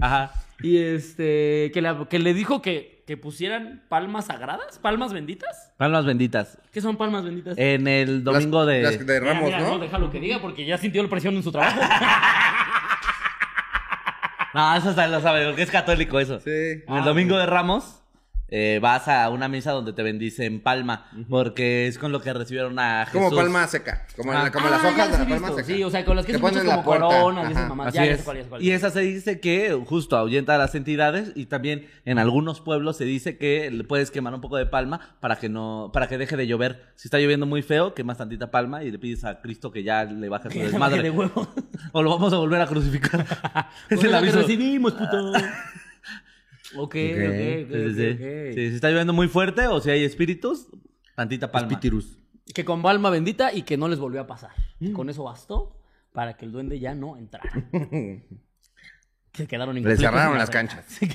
Ajá. Y este. Que, la- que le dijo que, que pusieran palmas sagradas, palmas benditas. Palmas benditas. ¿Qué son palmas benditas? En el domingo Las- de. Las de Mira, Ramos, mira, ¿no? déjalo que diga porque ya sintió la presión en su trabajo. No, eso está- lo sabe, porque es católico eso. Sí. En el domingo de Ramos eh, vas a una misa donde te bendicen palma, porque es con lo que recibieron a Jesús. Como palma seca. Como, Ah. como las Ah, hojas de las la palma visto, seca. Sí, o sea, con las que, Que son ponen como puerta. coronas y esas Ajá. mamás. Así Ya, ya es. sé cuál, ya sé cuál. Y esa se dice que justo ahuyenta a las entidades y también en algunos pueblos se dice que le puedes quemar un poco de palma para que no para que deje de llover. Si está lloviendo muy feo, quemas tantita palma y le pides a Cristo que ya le baje su desmadre. de huevo. O lo vamos a volver a crucificar. es el la que aviso. recibimos, puto. ok, ok, ok, Sí, sí, sí. ok, ok. Sí, si está lloviendo muy fuerte o si hay espíritus, tantita palma. Pitirus. Que con palma bendita y que no les volvió a pasar. Mm. Con eso bastó para que el duende ya no entrara. Se quedaron Le incompletos cerraron en la las canchas.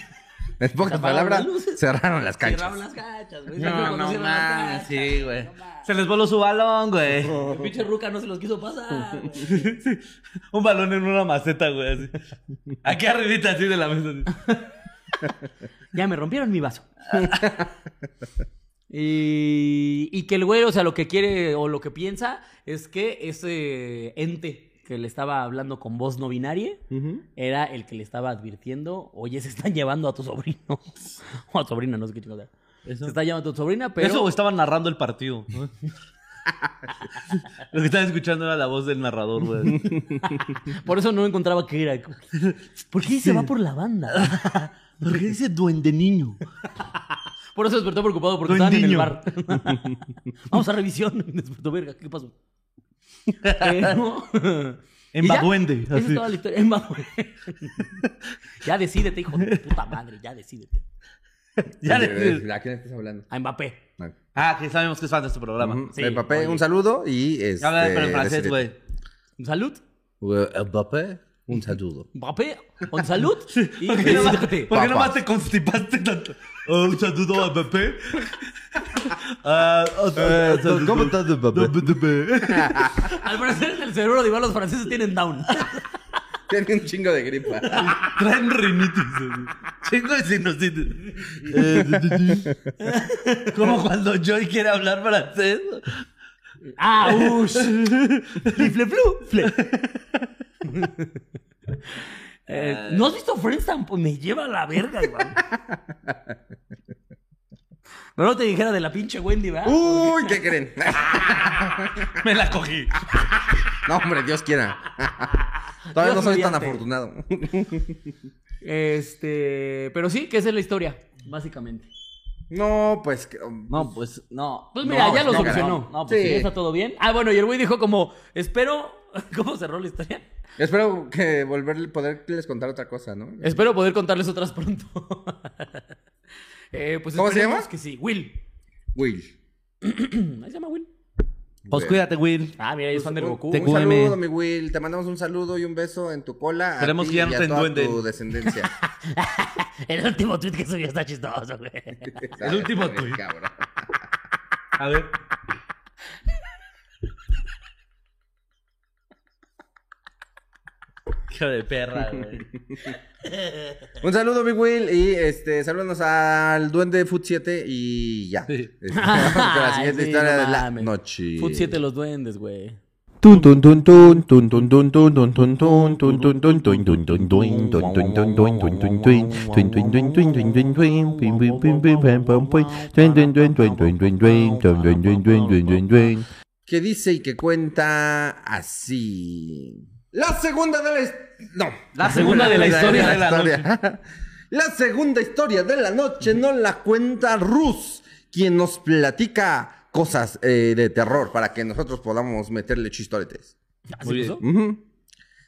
En pocas palabras, cerraron las canchas. Cerraron las canchas, güey. No, no canchas, sí, güey. Se les voló su balón, güey. El pinche Ruca no se los quiso pasar. güey. Un balón en una maceta, güey. Así. Aquí arribita, así de la mesa. Ya me rompieron mi vaso. y, y que el güey, o sea, lo que quiere o lo que piensa es que ese ente que le estaba hablando con voz no binaria era el que le estaba advirtiendo, oye, se están llevando a tu sobrino. o a tu sobrina, no sé qué chingada. Se está llevando a tu sobrina, pero... Eso o estaban narrando el partido. ¿no? Lo que estaban escuchando era la voz del narrador, güey. Por eso no encontraba qué era. ¿Por qué se va por la banda? ¿Por qué dice duende niño? Por eso despertó preocupado porque estaban en el bar. Vamos a revisión. Despertó, verga, ¿qué pasó? Pero... En ya, Baduende, Esa es toda la historia. En Baduende. ya decídete, hijo de puta madre, ya decídete. Ya ¿De- le- de- ¿A quién estás hablando? A Mbappé. Ah, que sabemos que es fan de este programa. Sí, Mbappé, oye. un saludo y este, Habla pero en francés, güey. Un salud. Eh, Mbappé, un saludo. Mbappé, un salud. Y ¿Por qué nomás, por qué nomás te constipaste tanto? Oh, un saludo a Mbappé. Eh, un saludo ¿cómo estás, Mbappé? Al parecer, el cerebro de Iván los franceses tienen down. Tiene un chingo de gripa. Traen rinitis. Chingo de sinusitis. Como cuando Joy quiere hablar francés. Ah, ush. Fli, fle, flu, fle. Eh, ¿No has visto Friends tampoco? Me lleva a la verga, Iván. Pero no te dijera de la pinche Wendy, ¿verdad? Uy, ¿qué creen? Me la cogí. No, hombre, Dios quiera. Todavía no Dios soy tan mediante. afortunado. Este, pero sí, que esa es la historia, básicamente. No, pues. que- No, pues no. Pues mira, No, ya lo no, solucionó. no, no, pues sí. Ya está todo bien. Ah, bueno, y el güey dijo como, espero, ¿cómo cerró la historia? Espero que volver poderles contar otra cosa, ¿no? Espero poder contarles otras pronto. Eh, pues ¿Cómo se llama? Que sí, Will. Will. Ahí se llama Will. Pues cuídate, Will. Ah, mira, es fan del Un, Goku. Un cueme. saludo, mi Will. Te mandamos un saludo y un beso en tu cola. Esperemos que ya no te toda enduenden. tu descendencia. El último tweet que subió está chistoso, güey. El último cabrón. A ver. Hijo de perra, güey. Un saludo, Big Will. Y este, saludos al Duende de Food 7 y ya. Sí. Este, la siguiente Ay, sí, historia no de la noche. Food 7 los duendes, güey. Que dice y que cuenta así. La segunda de la... No. La segunda de la historia de la historia. La segunda historia de la noche nos la cuenta Rus, quien nos platica cosas eh, de terror para que nosotros podamos meterle chistoretes. ¿Así puso?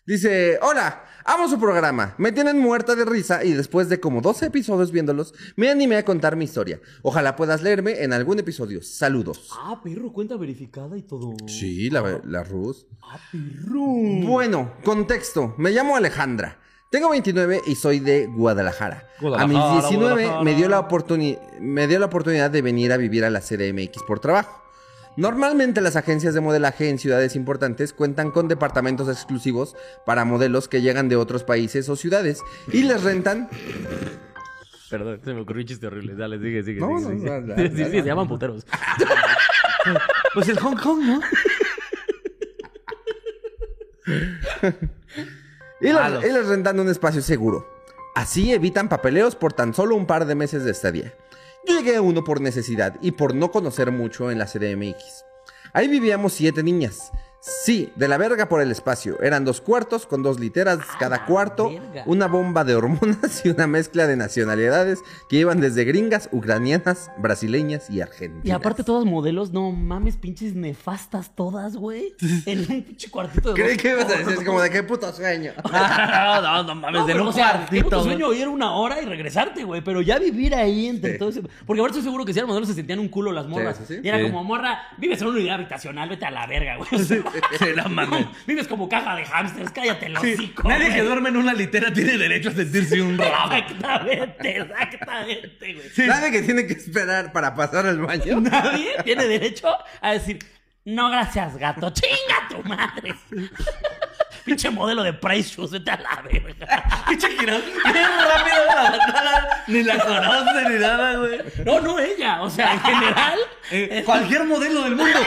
Dice, hola, amo su programa, me tienen muerta de risa y después de como 12 episodios viéndolos, me animé a contar mi historia. Ojalá puedas leerme en algún episodio. Saludos. Ah, perro, cuenta verificada y todo. Sí, la, la Rus. Ah, perro. Bueno, contexto. Me llamo Alejandra. Tengo 29 y soy de Guadalajara. a mis Guadalajara, 19 Guadalajara. me dio, la me dio la oportunidad de venir a vivir a la CDMX por trabajo. Normalmente las agencias de modelaje en ciudades importantes cuentan con departamentos exclusivos para modelos que llegan de otros países o ciudades y les rentan... Perdón, se me ocurrió un chiste horrible. Dale, sigue, sigue. No, sigue, no, Sí, sí, se llaman puteros. Pues el Hong Kong, ¿no? Y les, y les rentan un espacio seguro. Así evitan papeleos por tan solo un par de meses de estadía. Llegué uno por necesidad y por no conocer mucho en la CDMX. Ahí vivíamos siete niñas. Sí, de la verga por el espacio. Eran dos cuartos con dos literas cada la cuarto, verga. una bomba de hormonas y una mezcla de nacionalidades que iban desde gringas, ucranianas, brasileñas y argentinas. Y aparte todos modelos, no mames, pinches nefastas todas, güey. En un pinche cuartito de Creí dos- que ibas a decir como de qué puto sueño. no, no, no mames, No, de un o sea, qué puto sueño ir una hora y regresarte, güey. Pero ya vivir ahí entre todo ese... Porque ahora estoy seguro que si eran modelos se sentían un culo las morras. Sí, sí, sí. Y era Sí. como, morra, vives en una unidad habitacional, vete a la verga, güey. Sí, no mames. Vives como caja de hamsters, cállate el hocico. Nadie güey. que duerme en una litera tiene derecho a sentirse un rabo. Exactamente, exactamente, güey. Nadie que tiene que esperar para pasar al baño. Nadie tiene derecho a decir, no gracias, gato, chinga tu madre. Pinche modelo de Price Shoes, vete a la verga. Pinche Quiroz, bien rápido la bandana, Ni la conoce ni nada, güey. No, no ella, o sea, en general. Eh, cualquier modelo del mundo.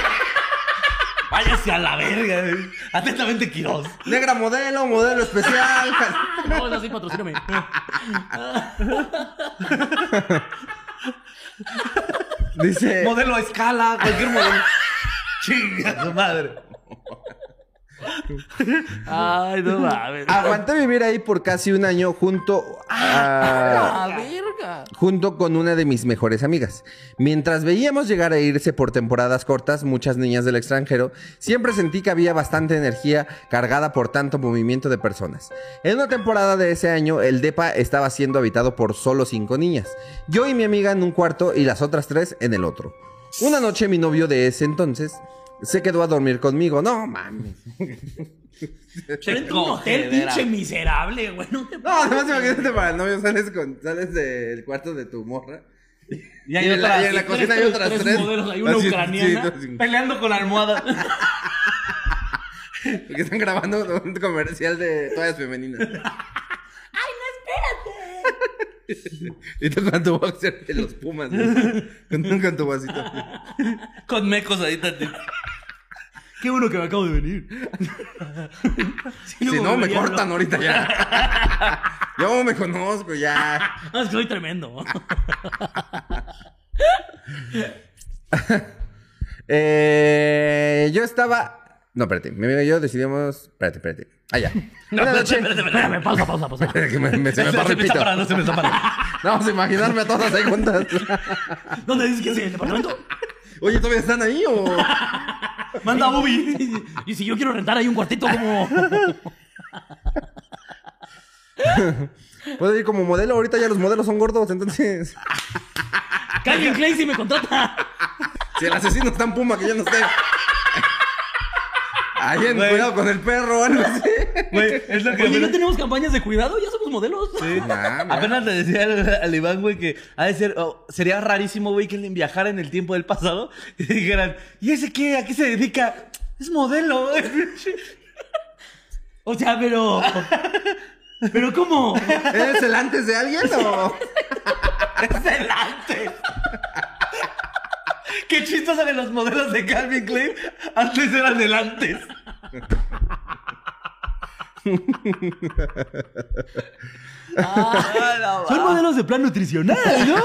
Váyase a la verga, güey. Atentamente, Quiroz. Negra modelo, modelo especial. No, es así, patrocíname. Dice. Modelo a escala, cualquier modelo. Chinga su madre. Ay, no mames. Aguanté vivir ahí por casi un año junto a... La verga. junto con una de mis mejores amigas. Mientras veíamos llegar a irse por temporadas cortas muchas niñas del extranjero, siempre sentí que había bastante energía cargada por tanto movimiento de personas. En una temporada de ese año, el DEPA estaba siendo habitado por solo cinco niñas. Yo y mi amiga en un cuarto y las otras tres en el otro. Una noche mi novio de ese entonces se quedó a dormir conmigo. No mames. Pero en un hotel pinche miserable, güey. No te No, además imagínate para el novio, sales, con, sales del cuarto de tu morra. Y hay en la, otras y en la tres- cocina hay otras tres tres. modelos, hay una Así, ucraniana. sí, peleando con la almohada. Porque están grabando un comercial de toallas femeninas. ¡Ay, no, espérate! Y tú con tu boxer de los pumas. güey. Con, con tu vasito. con mecos ahí tantito. Qué bueno que me acabo de venir. Si no, me cortan ahorita ya. Yo me conozco ya. No, es que soy tremendo. Eh, yo estaba. No, espérate. Mi amigo y yo decidimos. Espérate, espérate. Ah, ya. Una noche- Espérame, pausa, pausa, pausa. Que me, me- se me Se, paró se el me está parando, se me está parando. Vamos a imaginarme a todas ahí juntas. ¿Dónde dices que es el departamento? Oye, ¿todavía están ahí o.? Manda Ubi. Y si yo quiero rentar ahí un cuartito como. Puedo ir como modelo. Ahorita ya los modelos son gordos, entonces. Calvin Klein si me contrata. Si el asesino está en Puma, que yo no esté. Ahí en Güey. cuidado con el perro o algo así. Güey, es lo que Oye, ¿no tenemos campañas de cuidado? ¿Ya somos modelos? Sí. Nah. Apenas le decía al, al Iván, güey, que ha de ser, oh, sería rarísimo, güey, que alguien viajara en el tiempo del pasado y dijeran, ¿y ese qué? ¿A qué se dedica? Es modelo. güey". O sea, pero. ¿Pero cómo? ¿Eres el antes de alguien o.? es el antes. Qué chistoso que los modelos de Calvin Klein antes eran el antes. Ah, no, Son modelos de plan nutricional, ¿no?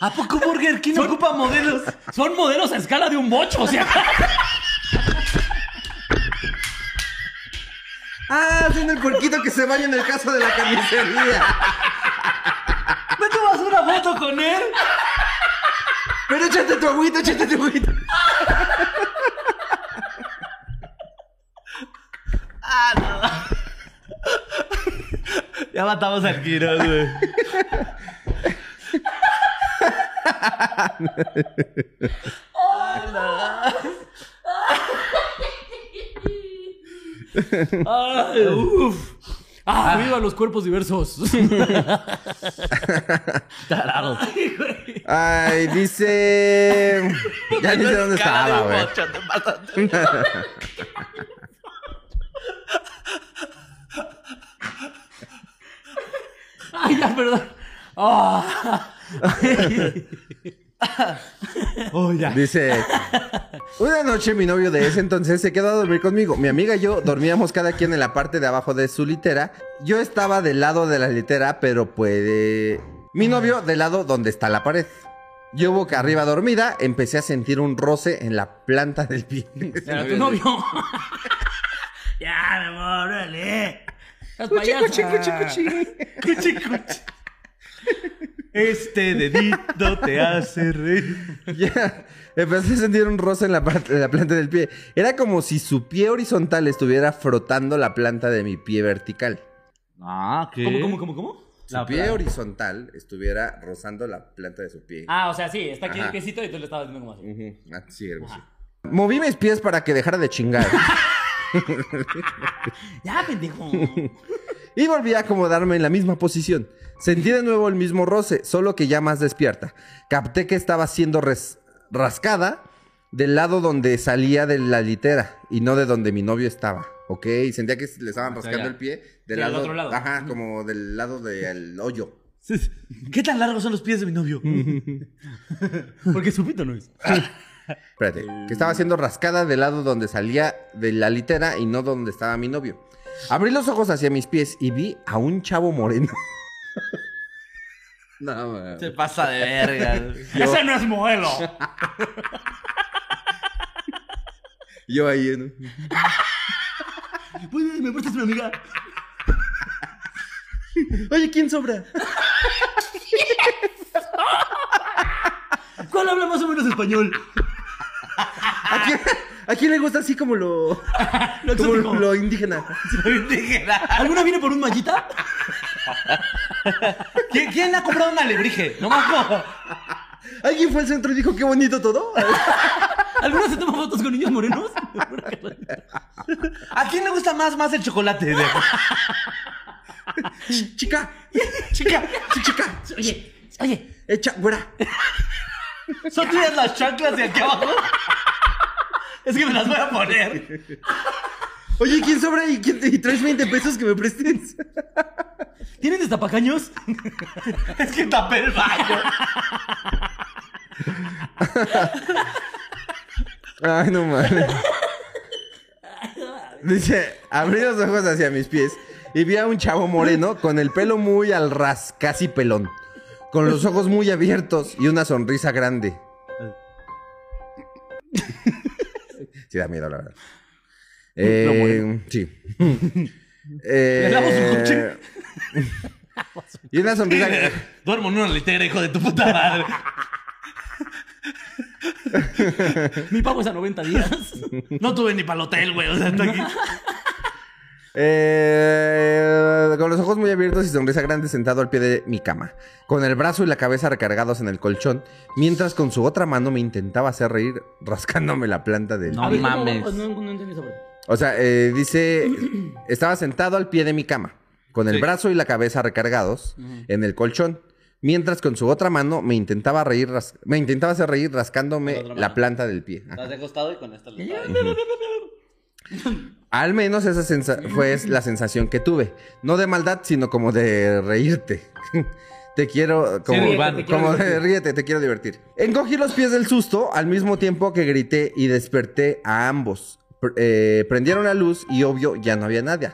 ¿A poco Burger King ocupa modelos? Son modelos a escala de un bocho, o sea. Ah, son el porquito que se baña en el caso de la carnicería. ¿Me tomas una foto con él? Pero échate tu agüita, échate tu agüita. Ya matamos al Quiroz, güey. Ay, uf. Ah, viva los cuerpos diversos. Tarado. Ay, dice. Ya ni sé dónde estaba, güey. Ay, ya, perdón. Ah. Oh, ya. Dice. Una noche mi novio de ese entonces se quedó a dormir conmigo. Mi amiga y yo dormíamos cada quien en la parte de abajo de su litera. Yo estaba del lado de la litera, pero puede. Mi novio del lado donde está la pared. Yo boca arriba dormida, empecé a sentir un roce en la planta del pie. Era tu novio. ya, mi amor, órale. Cuchi, cuchi, cuchi, cuchi. Cuchi, cuchi. Este dedito te hace reír. Ya, empecé a sentir un roce en la, parte, en la planta del pie. Era como si su pie horizontal estuviera frotando la planta de mi pie vertical. Ah, ¿qué? ¿Cómo, cómo, cómo, cómo? Su La pie planta. horizontal estuviera rozando la planta de su pie. Ah, o sea, sí, está aquí Ajá. el piecito y tú le estabas diciendo como así. Ujú, ah, sí, algo así. Moví mis pies para que dejara de chingar. Ya, pendejo. Y volví a acomodarme en la misma posición. Sentí de nuevo el mismo roce, solo que ya más despierta. Capté que estaba siendo res- rascada del lado donde salía de la litera y no de donde mi novio estaba. Ok, sentía que le estaban rascando ya. el pie del Sí, lado, otro lado. Ajá, como del lado del hoyo. ¿Qué tan largos son los pies de mi novio? Porque su pito no es. Espérate, que estaba siendo rascada del lado donde salía de la litera y no donde estaba mi novio. Abrí los ojos hacia mis pies y vi a un chavo moreno. No, man. Se pasa de verga. Ese no es modelo. Yo ahí, ¿no? Pues, ¿Me prestas una amiga? Oye, ¿quién sobra? ¿Cuál habla más o menos español? ¿A quién, a quién le gusta así como lo, Lo como exótico. lo indígena? ¿Alguna viene por un mallita? ¿Quién, quién ha comprado un alebrije? No. ¿Alguien fue al centro y dijo qué bonito todo? ¿Alguna se toma fotos con niños morenos? ¿A quién le gusta más, más el chocolate? Chica, chica, chica, Oye, oye. echa, güera. ¿Son tuyas las chanclas de aquí abajo? Es que me las voy a poner. Oye, ¿quién sobra y, quién y traes 20 pesos que me prestes? ¿Tienen destapacaños? Es que tapé el baño. Ay, no mames. Dice, abrí los ojos hacia mis pies y vi a un chavo moreno con el pelo muy al ras, casi pelón, con los ojos muy abiertos y una sonrisa grande. Sí, da miedo, la verdad. Eh, sí. Eh, ¿Le damos un coche? y una sonrisa. Duermo en una litera, hijo de tu puta madre. Mi pago es a 90 días. No tuve ni para el hotel, güey. O sea, estoy aquí. Eh, con los ojos muy abiertos y sonrisa grande sentado al pie de mi cama, con el brazo y la cabeza recargados en el colchón, mientras con su otra mano me intentaba hacer reír rascándome la planta del No mames. No, no parte. O sea, eh, dice, estaba sentado al pie de mi cama, con el Sí. brazo y la cabeza recargados en el colchón, mientras con su otra mano me intentaba reír, ras- me intentaba hacer reír rascándome la planta del pie. Ajá. Estás de costado y con esta le Al menos esa sensa- fue la sensación que tuve. No de maldad, sino como de reírte. Te quiero, como, Sí, Iván. te quiero como de ríete, te quiero divertir. Encogí los pies del susto al mismo tiempo que grité y desperté a ambos. Eh, prendieron la luz y obvio ya no había nadie.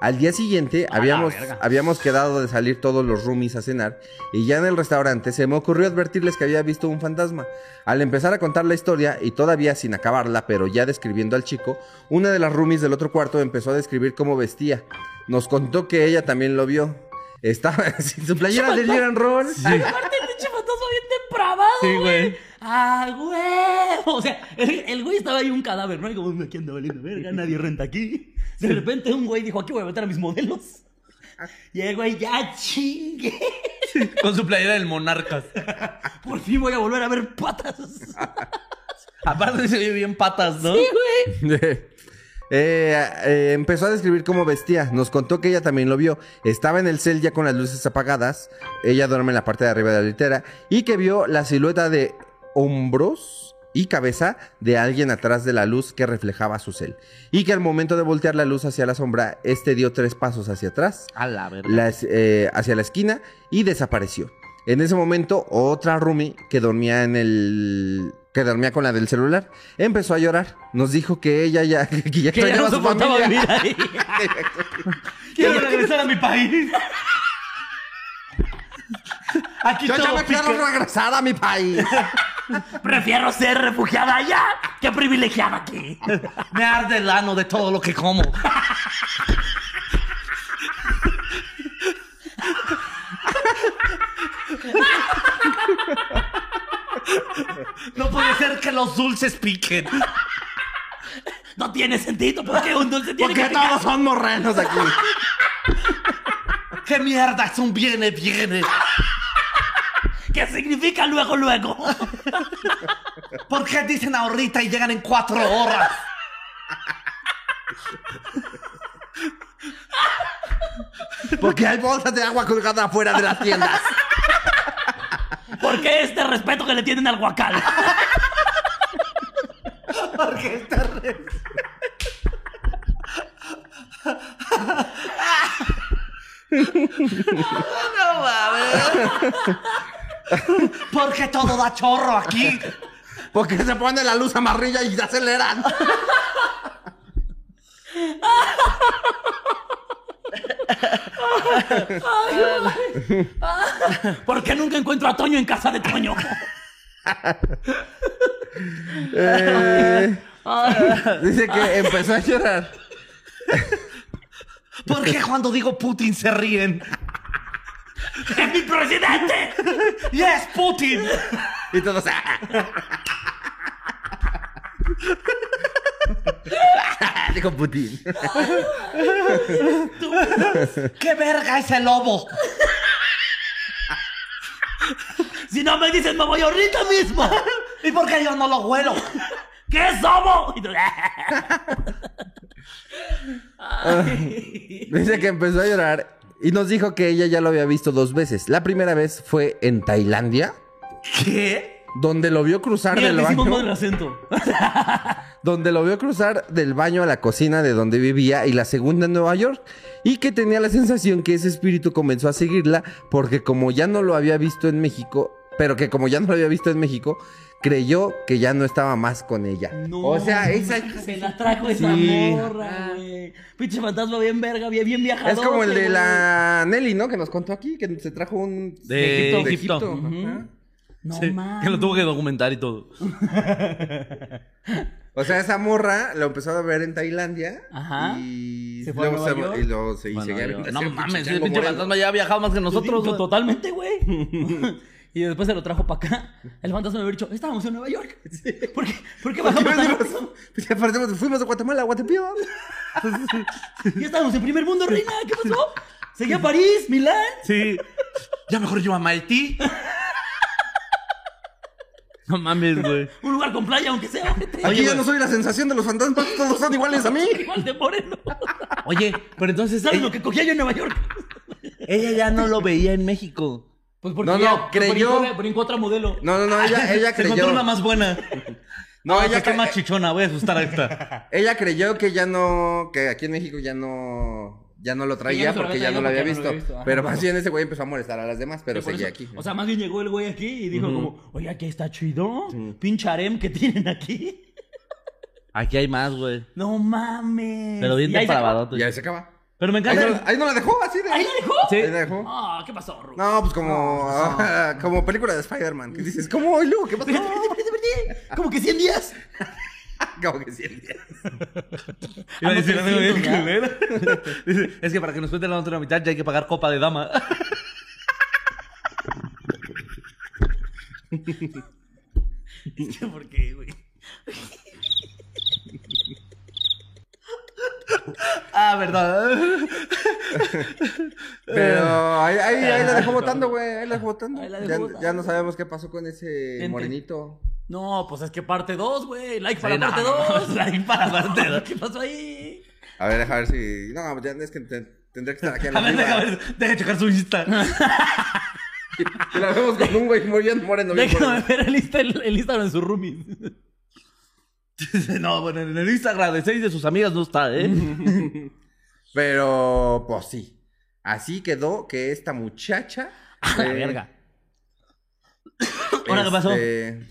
Al día siguiente A habíamos, habíamos quedado de salir todos los roomies a cenar y ya en el restaurante se me ocurrió advertirles que había visto un fantasma. Al empezar a contar la historia y todavía sin acabarla, pero ya describiendo al chico, una de las roomies del otro cuarto empezó a describir cómo vestía. Nos contó que ella también lo vio. Estaba sin su playera de Jiran Roll. Aparte, el pinche fantasma bien depravado, Sí, güey. ¡Ah, güey! O sea, el, el güey estaba ahí un cadáver, ¿no? Y como, aquí anda valiendo verga, nadie renta aquí. De repente un güey dijo, aquí voy a meter a mis modelos. Y el güey, ya chingue. Con su playera del Monarcas. Por fin voy a volver a ver patas. Aparte se ve bien patas, ¿no? Sí, güey. Eh, eh, empezó a describir cómo vestía. Nos contó que ella también lo vio. Estaba en el cel ya con las luces apagadas. Ella duerme en la parte de arriba de la litera. Y que vio la silueta de hombros y cabeza de alguien atrás de la luz que reflejaba su cel. Y que al momento de voltear la luz hacia la sombra, este dio tres pasos hacia atrás. A la verga. las- eh, hacia la esquina y desapareció. En ese momento, otra roomie que dormía en el. Que dormía con la del celular, empezó a llorar. Nos dijo que ella ya. que ya Que ya no soportaba familia. vivir ahí. Quiero regresar a mi país. Aquí Yo ya me quiero regresar a mi país. Prefiero ser refugiada allá que privilegiada aquí. Me arde el ano de todo lo que como. No puede ser que los dulces piquen. No tiene sentido porque un dulce tiene Porque que todos son morrenos aquí. ¿Qué mierda es un viene, viene? ¿Qué significa luego, luego? ¿Por qué dicen ahorita y llegan en cuatro horas? Porque hay bolsas de agua colgadas afuera de las tiendas. ¿Por qué este respeto que le tienen al guacal? Porque está re- No mames. Porque todo da chorro aquí. Porque se pone la luz amarilla y se aceleran. ¿Por qué nunca encuentro a Toño en casa de Toño? Eh, dice que empezó a llorar. ¿Por qué cuando digo Putin se ríen? ¡Es mi presidente! ¡Yes, Putin! Y todos. Dijo Putin. ¡Qué verga ese lobo! Si no me dicen, me voy ahorita mismo. ¿Y por qué yo no lo huelo? ¿Qué? Y tú- Dice que empezó a llorar y nos dijo que ella ya lo había visto dos veces. La primera vez fue en Tailandia, ¿Qué? donde lo vio cruzar Mira, del le baño. mal el acento. donde lo vio cruzar del baño a la cocina de donde vivía y la segunda en Nueva York y que tenía la sensación que ese espíritu comenzó a seguirla porque como ya no lo había visto en México, pero que como ya no lo había visto en México, creyó que ya no estaba más con ella. o sea, esa Se la trajo esa Sí. morra, güey. Pinche fantasma bien verga, bien, bien viajador. es como el de la Nelly, ¿no? Que nos contó aquí, que se trajo un De de Egipto. Ajá. No Sí, mames. que lo tuvo que documentar y todo. O sea, esa morra lo empezó a ver en Tailandia Ajá. y ¿Se fue a luego Nueva York? y luego se y Bueno, viendo no mames, ese pinche fantasma ya ha viajado más que nosotros. Nosotros, güey. totalmente, güey. y después se lo trajo para acá. El fantasma me había dicho, estábamos en Nueva York. ¿Por qué, ¿Por qué ¿Por qué bajamos venimos? rápido? Pues ya fuimos de Guatemala a Guatepeor. Ya estábamos en primer mundo, reina. ¿Qué pasó? Seguía París, Milán. Sí. Ya mejor yo a Haití. No mames, güey. Un lugar con playa, aunque sea. Aquí ya güey. no soy la sensación de los fantasmas, todos son iguales a mí. Igual de moreno. Oye, pero entonces ¿Sabes ella, lo que cogía yo en Nueva York? ella ya no lo veía en México. Pues porque No, no, ya creyó- brincó, brincó otra modelo. No, no, no, ella, ella Se encontró creyó. una más buena. No, No, ella, ella está más chichona. Voy a asustar a esta. ella creyó que ya no, que aquí en México ya no, ya no lo traía ya porque ya no lo había ya visto. no lo había visto, ajá. Pero más bien ese güey empezó a molestar a las demás, pero Sí, seguía eso. aquí. O sea, más bien llegó el güey aquí y dijo como, oye, aquí está chido. Pinche harem que tienen aquí. Aquí hay más, güey. No mames. Pero bien depravado. Y ahí se acaba. Pero me Ahí encanta. no, ahí no la dejó, así de. ¿Ahí la dejó? Sí. Ahí la dejó. Ah, ¿qué pasó, Ru? No, pues como, como película de Spider-Man. Que dices, ¿cómo? ¿Y luego qué pasó? Espérate, espérate, espérate. Como que 100 días. Como que sí. Iba a decir Ah, no, algo bien 300 ya. culero. Dice, Es que para que nos cuenten la otra mitad ya hay que pagar copa de dama. ¿Por qué, güey? Ah, verdad. Pero ahí, ahí, ahí la dejó votando, güey. Ahí la dejó votando. Ahí la dejó Ya, votando. ya no sabemos qué pasó con ese Vente. morenito. No, pues es que parte 2, güey. Like para Sí, parte no, 2. no, like para parte dos. ¿Qué pasó ahí? A ver, deja ver si. No, ya es que te- tendré que estar aquí a A la ver, deja, viva. ver, deja checar su Insta. Y la vemos con un güey muy bien moreno. Déjame ver el, Insta, el, el Instagram de su roomie. No, bueno, en el Instagram de seis de sus amigas no está, ¿eh? Pero, pues sí. Así quedó que esta muchacha. A la eh, verga. ¿Ahora qué pasó? este,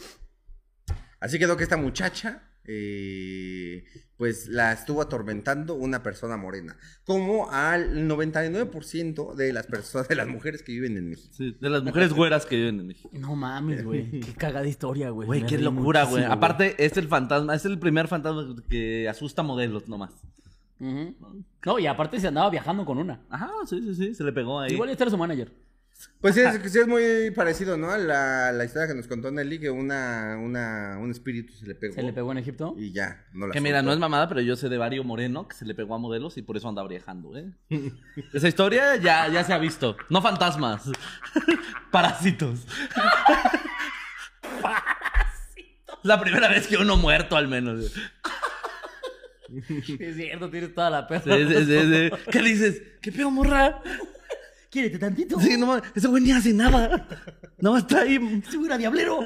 Así quedó que esta muchacha. eh, pues la estuvo atormentando una persona morena. Como al 99% de las personas, de las mujeres que viven en México. Sí, de las mujeres güeras que viven en México. No mames, güey. Qué cagada historia, güey. Güey, qué locura, güey. Aparte, es el fantasma, es el primer fantasma que asusta modelos nomás. Ujú. No, y aparte se andaba viajando con una. Ajá, sí, sí, sí, se le pegó ahí. Igual este era su manager. Pues sí es, sí es muy parecido, ¿no? A la, la historia que nos contó Nelly, que una, una, un espíritu se le pegó. Se le pegó en Egipto. Y ya, no la Que mira, soltó. no es mamada, pero yo sé de Vario Moreno que se le pegó a modelos y por eso anda viajando, ¿eh? Esa historia ya, ya se ha visto. No fantasmas. Parásitos. La primera vez que uno muerto, al menos. Es cierto, tienes toda la perra. Sí, sí, sí, sí. ¿Qué dices? ¿Qué pedo, morra? Quiérete tantito. Sí, no mames, ese güey ni hace nada. No está ahí. Ese güey era diablero.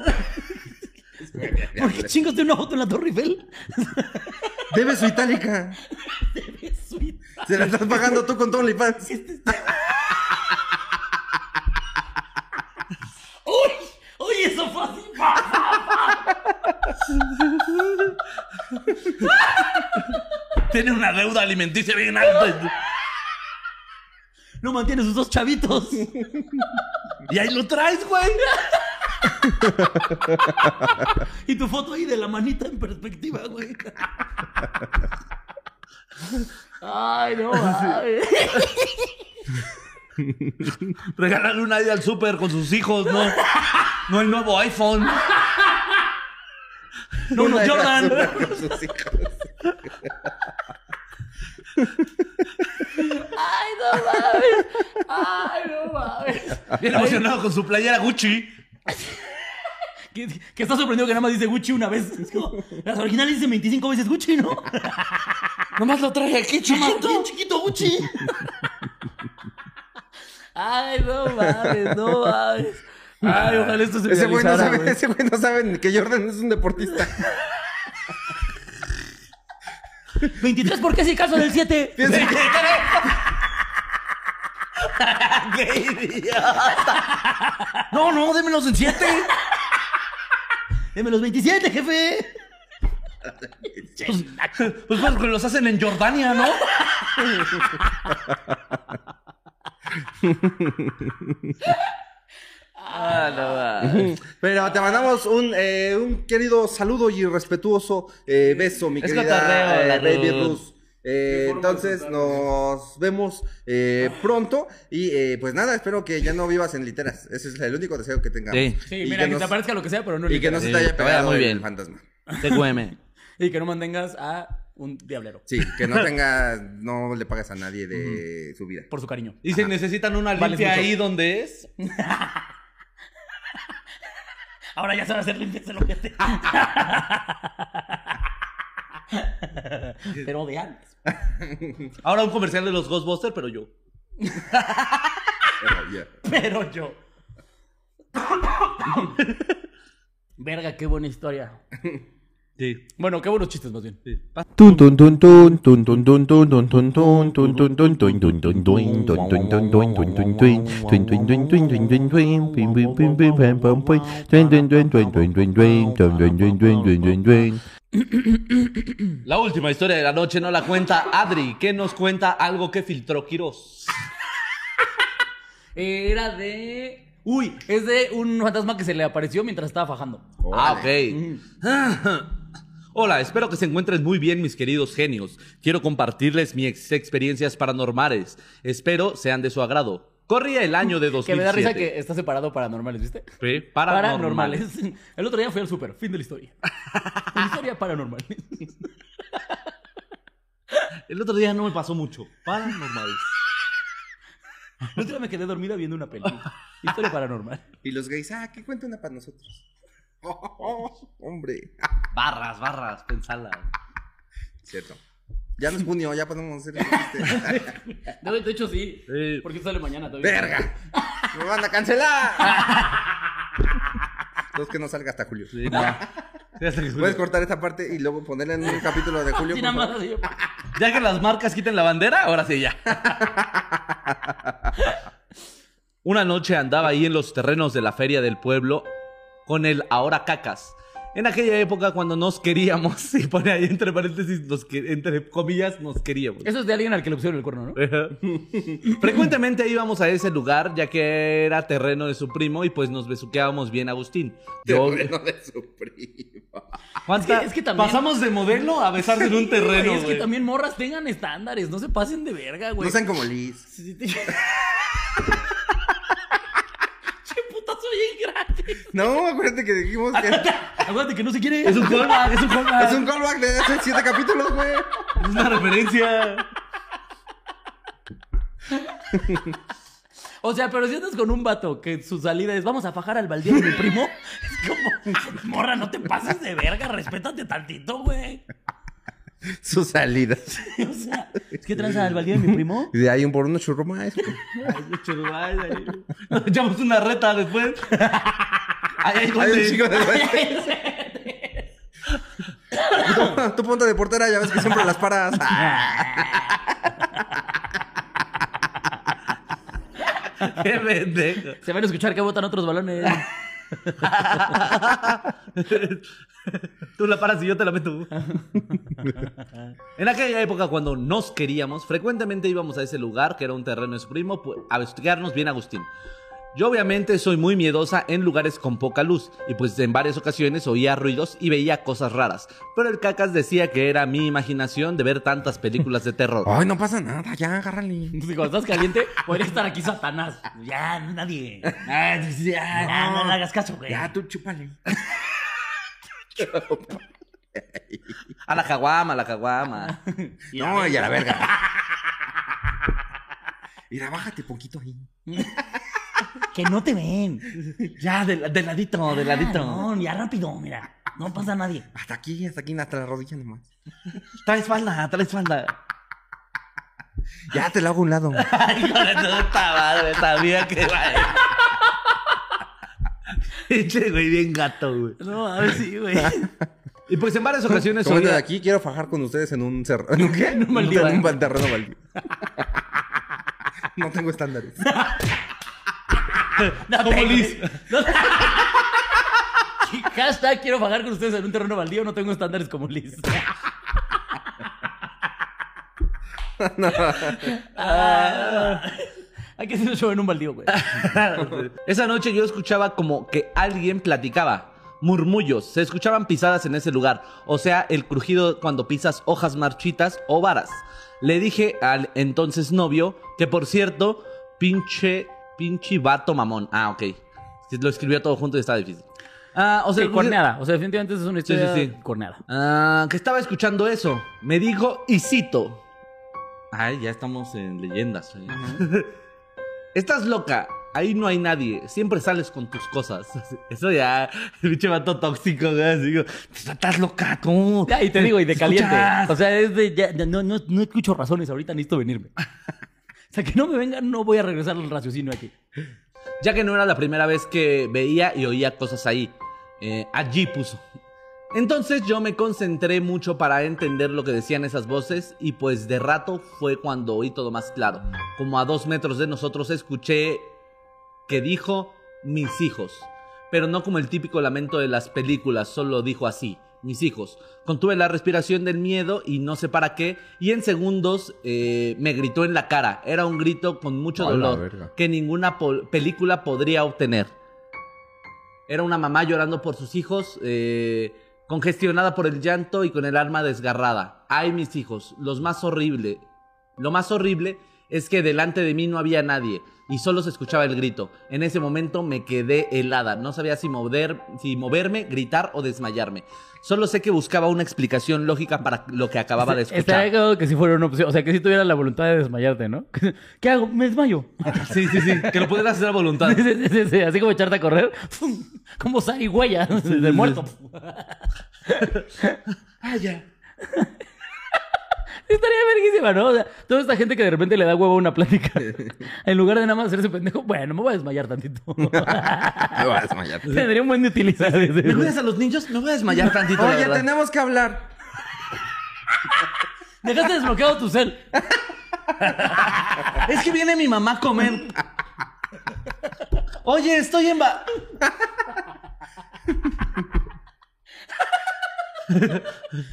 ¿Por qué chingos de una foto en la Torre Eiffel? Debe su itálica. Sweet. Se la estás pagando tú con tu OnlyFans. ¡Uy! ¡Uy, eso fue así! ¡Pa, pa, Tiene una deuda alimenticia bien alta. No mantiene sus dos chavitos. Y ahí lo traes, güey. Y tu foto ahí de la manita en perspectiva, güey. Ay, no mames. Regálale una ida al súper con sus hijos, ¿no? No el nuevo iPhone. No, unos Jordan. Con sus hijos. Ay, no mames. Ay, no mames. Bien emocionado con su playera Gucci. Que, que está sorprendido que nada más dice Gucci una vez. Es como, las originales dicen 25 veces Gucci, ¿no? Nomás lo traje aquí, chiquito. Bien chiquito Gucci. Ay, no mames, no mames. Ay, ojalá esto se Ese güey no realizara, sabe, güey. ese güey no sabe que Jordan es un deportista. 23, ¿por qué si caso del 7? ¡Qué idiota! No, no, démelos en siete. Deme los 27, jefe. Pues, pues porque los hacen en Jordania, ¿no? Ah, no, Pero te mandamos un, eh, un querido saludo y respetuoso eh, beso, mi Es querida cotorreo, eh, Baby Ruth. Eh, entonces nos vemos eh, pronto y eh, pues nada, espero que ya no vivas en literas. Ese es el único deseo que tengamos. Sí. Sí, Y mira, que, nos- te aparezca lo que sea, pero no Y que no se Sí, te haya pegado muy el bien. fantasma. TQM. Y que no mantengas a un diablero. Sí, que no tengas, no le pagas a nadie de su vida. Por su cariño. Y si necesitan una limpia ahí donde es. Ahora ya sabe hacer limpias el ojete. Pero de antes. Ahora un comercial de los Ghostbusters, pero yo. Pero, yo. Verga, qué buena historia. Sí. Bueno, qué buenos chistes más bien. La última historia de la noche no la cuenta Adri, que nos cuenta algo que filtró Quirós. Era de Uy, es de un fantasma que se le apareció mientras estaba fajando. Ah, ok. Hola, espero que se encuentren muy bien mis queridos genios. Quiero compartirles mis ex- experiencias paranormales. Espero sean de su agrado. Corría el año de 2007. Que me da risa que está separado paranormales, ¿viste? Sí, paranormales. Paranormales. El otro día fui al súper. Fin de la historia. Una historia paranormal. El otro día no me pasó mucho. Paranormales. El otro día me quedé dormida viendo una peli. Historia paranormal. Y los gays, ah, que cuenta una para nosotros. Hombre. Barras, barras, pensala. Cierto. Ya no es junio, ya podemos hacer chiste. De hecho, sí. Sí. Porque sale mañana todavía. ¡Verga! ¡Me van a cancelar! Entonces que no salga hasta julio. Sí, no. Puedes cortar esta parte y luego ponerla en un capítulo de julio. Nada más. Ya que las marcas quiten la bandera, ahora sí ya. Una noche andaba ahí en los terrenos de la feria del pueblo con el ahora cacas. En aquella época cuando nos queríamos, y pone ahí entre paréntesis, nos que- entre comillas, nos queríamos. Eso es de alguien al que le pusieron el cuerno, ¿no? Frecuentemente íbamos a ese lugar ya que era terreno de su primo y pues nos besuqueábamos bien Agustín. Yo, Terreno de su primo. ¿Cuánta- Es que- es que también- Pasamos de modelo a besarse en un terreno, es que güey. también morras tengan estándares. No se pasen de verga, güey. No sean como Liz. Sí, sí, sí. Che puta, soy grande. No, acuérdate que dijimos que Acuérdate que no se quiere. Es un callback, es un callback. es un callback de hace siete capítulos, güey. Es una referencia. O sea, pero si andas con un vato que su salida es vamos a fajar al baldío de mi primo, es como, morra, no te pases de verga, respétate tantito, güey. Sus salidas. O sea, ¿es que tranza al baldío de mi primo? Y de ahí un por uno churro maestro. Nos echamos una reta después. Ay, Hay un chico de tu, tu punto de portera, ya ves que siempre las paras. Qué pendejo. Se van a escuchar que botan otros balones. Tú la paras y yo te la meto. en aquella época, cuando nos queríamos, frecuentemente íbamos a ese lugar, que era un terreno de su primo, pu- a investigarnos bien Agustín. Yo obviamente soy muy miedosa en lugares con poca luz, y pues en varias ocasiones oía ruidos y veía cosas raras. Pero el cacas decía que era mi imaginación de ver tantas películas de terror. Ay, no pasa nada, ya, agárrale. Entonces, cuando estás caliente, podría estar aquí Satanás. Ya, nadie. Ah, ya, ya, no le hagas caso, güey. Ya, tú chúpale. A la caguama, a la caguama. No, y a la verga. Mira, bájate poquito ahí. Que no te ven. Ya, de, de ladito, de ladito. No, ya rápido, mira. No pasa nadie. Hasta aquí, hasta aquí, hasta la rodilla nomás. Traes falda, traes falda. Ya te lo hago a un lado. Ay, puta madre, sabía que Pinche güey, bien gato, güey. No, a ver si, güey. Y pues en varias ocasiones Como de aquí, quiero fajar con ustedes en un cerro. ¿En un qué? En un, baldío. en un terreno baldío. no tengo estándares. No Como Liz. No- Hashtag quiero pagar con ustedes en un terreno baldío, no tengo estándares como Liz. Ah, hay que hacer un show en un baldío, güey. Esa noche yo escuchaba como que alguien platicaba. Murmullos, se escuchaban pisadas en ese lugar, o sea, el crujido cuando pisas hojas marchitas o varas. Le dije al entonces novio, que por cierto, pinche, pinche vato mamón. Ah, ok. Lo escribió todo junto y estaba difícil. Ah, o sea, Sí, corneada. O sea, definitivamente es una historia sí, sí. corneada. Ah, que estaba escuchando eso. Me dijo, y cito. Ay, ya estamos en leyendas. oye. Estás loca. Ahí no hay nadie. Siempre sales con tus cosas. Eso ya. El bicho vato tóxico, güey. digo, Estás loca, tú. Ya, y te digo, y de caliente. ¿Escuchas? O sea, es de. ya, ya, no, no, no escucho razones ahorita, necesito venirme. O sea, que no me vengan, no voy a regresar al raciocinio aquí. Ya que no era la primera vez que veía y oía cosas ahí. Eh, allí puso. Entonces yo me concentré mucho para entender lo que decían esas voces y pues de rato fue cuando oí todo más claro. Como a dos metros de nosotros escuché que dijo mis hijos. Pero no como el típico lamento de las películas, solo dijo así, mis hijos. Contuve la respiración del miedo y no sé para qué, y en segundos eh, me gritó en la cara. Era un grito con mucho dolor que ninguna película podría obtener. Era una mamá llorando por sus hijos, eh, congestionada por el llanto y con el alma desgarrada. Ay, mis hijos, los más horrible. Lo más horrible es que delante de mí no había nadie y solo se escuchaba el grito. En ese momento me quedé helada. No sabía si, mover, si moverme, gritar o desmayarme. Solo sé que buscaba una explicación lógica para lo que acababa de Estaría escuchar. cagado que si fuera una opción. O sea, que si tuvieras la voluntad de desmayarte, ¿no? ¿Qué hago? Me desmayo. Sí, sí, sí. Que lo pudieras hacer a voluntad. Sí, sí, sí, sí, Así como echarte a correr. Como zarigüeya del muerto. Ah, ya. Estaría verguísima, ¿no? O sea, toda esta gente que de repente le da huevo a una plática. En lugar de nada más hacerse pendejo, bueno, me voy a desmayar tantito. Me voy a desmayar. Tendría un buen de utilidad. ¿Me cuidas a los niños? Me voy a desmayar tantito. Oye, tenemos que hablar. Dejaste desbloqueado tu cel. Es que viene mi mamá a comer. Oye, estoy en... ba-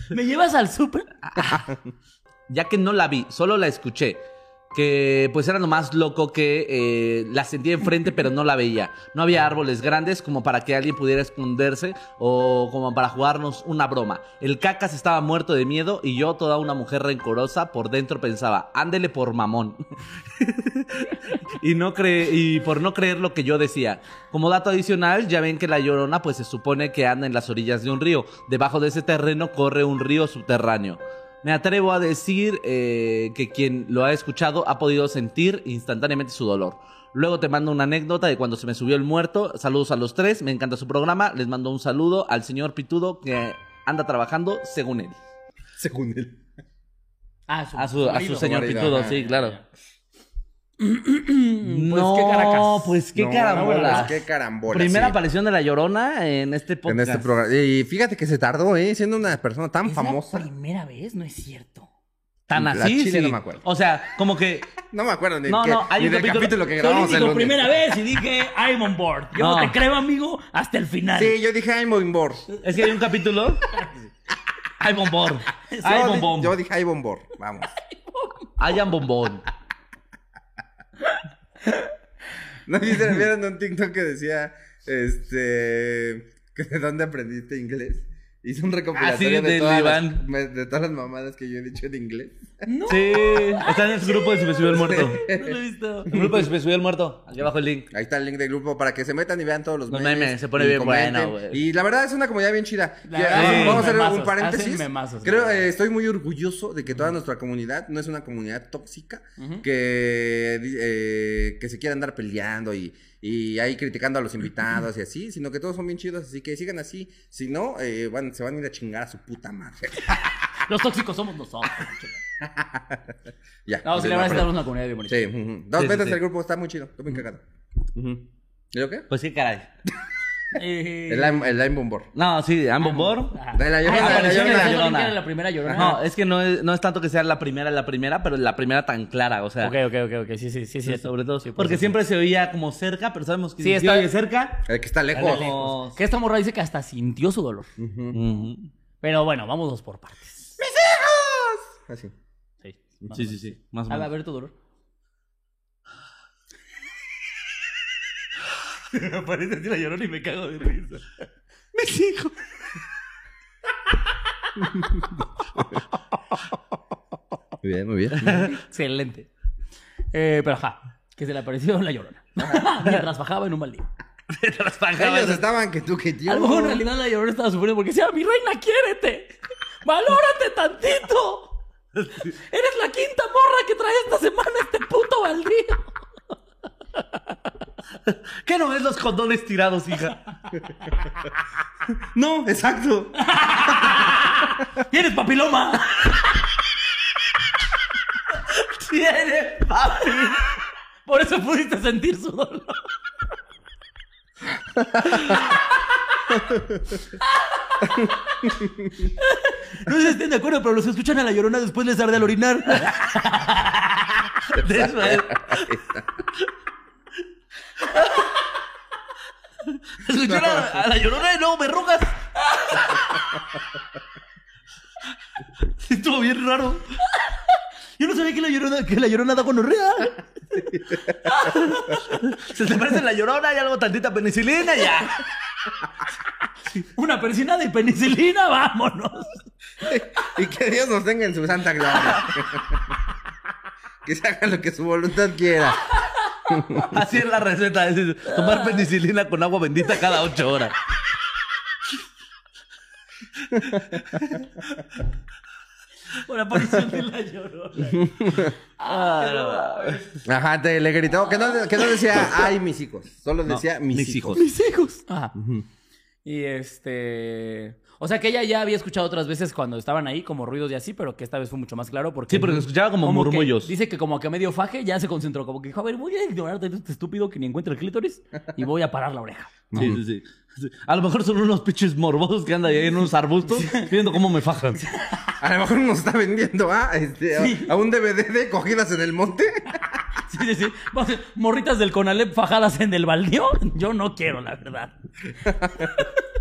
¿Me llevas al súper? Ya que no la vi, solo la escuché. Que pues era lo más loco que eh, la sentía enfrente, pero no la veía. No había árboles grandes como para que alguien pudiera esconderse o como para jugarnos una broma. El cacas estaba muerto de miedo y yo, toda una mujer rencorosa, por dentro pensaba, ándele por mamón. y, no cre- y por no creer lo que yo decía. Como dato adicional, ya ven que la llorona pues se supone que anda en las orillas de un río. Debajo de ese terreno corre un río subterráneo. Me atrevo a decir eh, que quien lo ha escuchado ha podido sentir instantáneamente su dolor. Luego te mando una anécdota de cuando se me subió el muerto. Saludos a los tres, me encanta su programa. Les mando un saludo al señor Pitudo que anda trabajando según él. Según él. Ah, su, A su, a su marido. señor marido, Pitudo, ajá. sí, claro. Pues no, qué caracas. pues qué No, carambola. pues, qué carambola. Primera sí. aparición de La Llorona en este podcast. En este programa. Y fíjate que se tardó, ¿eh? Siendo una persona tan Es famosa. la primera vez, no es cierto. Tan La así, chile sí. no me acuerdo. O sea, como que... No me acuerdo ni, No, qué- no, hay ni un del capítulo- capítulo que Yo grabamos el digo lunes. primera vez y dije, I'm on board. Yo No. te creo, amigo, hasta el final. Sí, yo dije I'm on board. Es que hay un capítulo... Bombón. Hay Yo di- bombón. Yo dije I'm on board. Vamos. Hay bombón. ¿No viste- vieron un TikTok que decía, este, de dónde aprendiste inglés? Hizo un recopilatorio Ah, sí, de, todas las, me- de todas las mamadas que yo he dicho en inglés. Sí, está en el grupo de Se me subió el muerto. No lo he visto. El grupo de Se me subió el muerto. Aquí abajo el link. Ahí está el link del grupo para que se metan y vean todos los, Los memes. memes, se pone bien comenten. bueno, güey. Y la verdad es una comunidad bien chida. Vamos- sí. vamos a hacer memazos, un paréntesis. hacen memazos, Creo, eh, estoy muy orgulloso de que toda nuestra comunidad no es una comunidad tóxica que, eh, que se quiera andar peleando y, y ahí criticando a los invitados y así, sino que todos son bien chidos, así que sigan así. Si no, eh, van, se van a ir a chingar a su puta madre. Los tóxicos somos nosotros. ya. No, sí, la verdad es que tenemos una comunidad bien bonita. Sí, ujú. Dos Sí, sí, veces sí. el grupo está muy chido, está muy cagado. ¿Y lo qué? Pues qué caray. Eh, El lime, el lime bombor. No, sí, ambos ajá. De la Ah, llorona, de la llorona. la primera llorona. No, es que no es, no es tanto que sea la primera, la primera, pero la primera tan clara, o sea. Ok, ok, ok, ok. Sí, sí, sí, sí. Sobre todo. Sí, por porque siempre se oía como cerca, pero sabemos que Sí, si está- oye cerca. El que está lejos. lejos. Que esta morra dice que hasta sintió su dolor. Pero bueno, vámonos por partes. Así. Sí, Sí, sí, sí. Más o A menos. ver tu dolor. Parece así la llorona y me cago de risa. Mis hijos. Muy bien, muy bien. Excelente. Eh, pero ajá, que se le apareció la llorona. Mientras bajaba en un mal día. Ellos estaban que tú que yo. A lo mejor en realidad la llorona estaba sufriendo porque decía, mi reina, quiérete. Valórate tantito. Eres la quinta morra que trae esta semana este puto baldío. ¿Qué no ves los condones tirados, hija? No, exacto. ¡Tienes papiloma! Tiene papi. Por eso pudiste sentir su dolor. No sé si estén de acuerdo, pero los escuchan a la llorona después les arde al orinar. De eso es. Escuché a la, a la llorona y luego verrugas. Sí, Estuvo bien raro. Yo no sabía que la llorona, que la llorona da gonorrea. Se te parece la llorona y algo tantita penicilina ya. Una persinada y penicilina, vámonos. Y que Dios nos tenga en su santa gloria. que se haga lo que su voluntad quiera. Así es la receta. es decir, tomar penicilina con agua bendita cada ocho horas. Por aparición de la llorona. Ajá, te, le gritó. Que no, que no decía, ay, mis hijos. Solo decía, mis, mis hijos. Mis hijos. Ajá. Y este. O sea que ella ya había escuchado otras veces cuando estaban ahí como ruidos y así, pero que esta vez fue mucho más claro porque. Sí, porque escuchaba como murmullos. dice que como que a medio faje ya se concentró, como que dijo, a ver, voy a ignorarte este estúpido que ni encuentra el clítoris y voy a parar la oreja. Sí, sí, sí, sí. A lo mejor son unos pinches morbosos que andan ahí en unos arbustos viendo cómo me fajan. A lo mejor nos está vendiendo a, este, a- Sí. a un DVD de cogidas en el monte. Sí, sí, sí. Vamos a ver, Morritas del Conalep fajadas en el baldío. Yo no quiero, la verdad.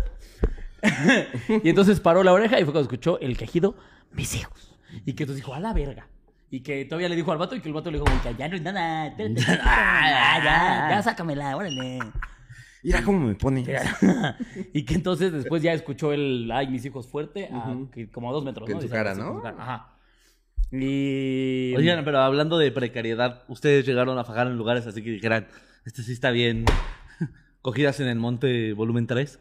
y entonces paró la oreja y fue cuando escuchó el quejido, mis hijos. Y que entonces dijo, a la verga. Y que todavía le dijo al vato y que el vato le dijo, ya no es nada. espérate, ya, ya, ya, sácamela, órale. Mira cómo me pone. y que entonces después ya escuchó el, ay, mis hijos fuerte, a- que como a dos metros, Que en ¿no? su cara, ¿no? con su cara. Ajá. Y... Oigan, pero hablando de precariedad, ¿ustedes llegaron a fajar en lugares así que dijeran, este sí está bien? Cogidas en el monte, volumen 3.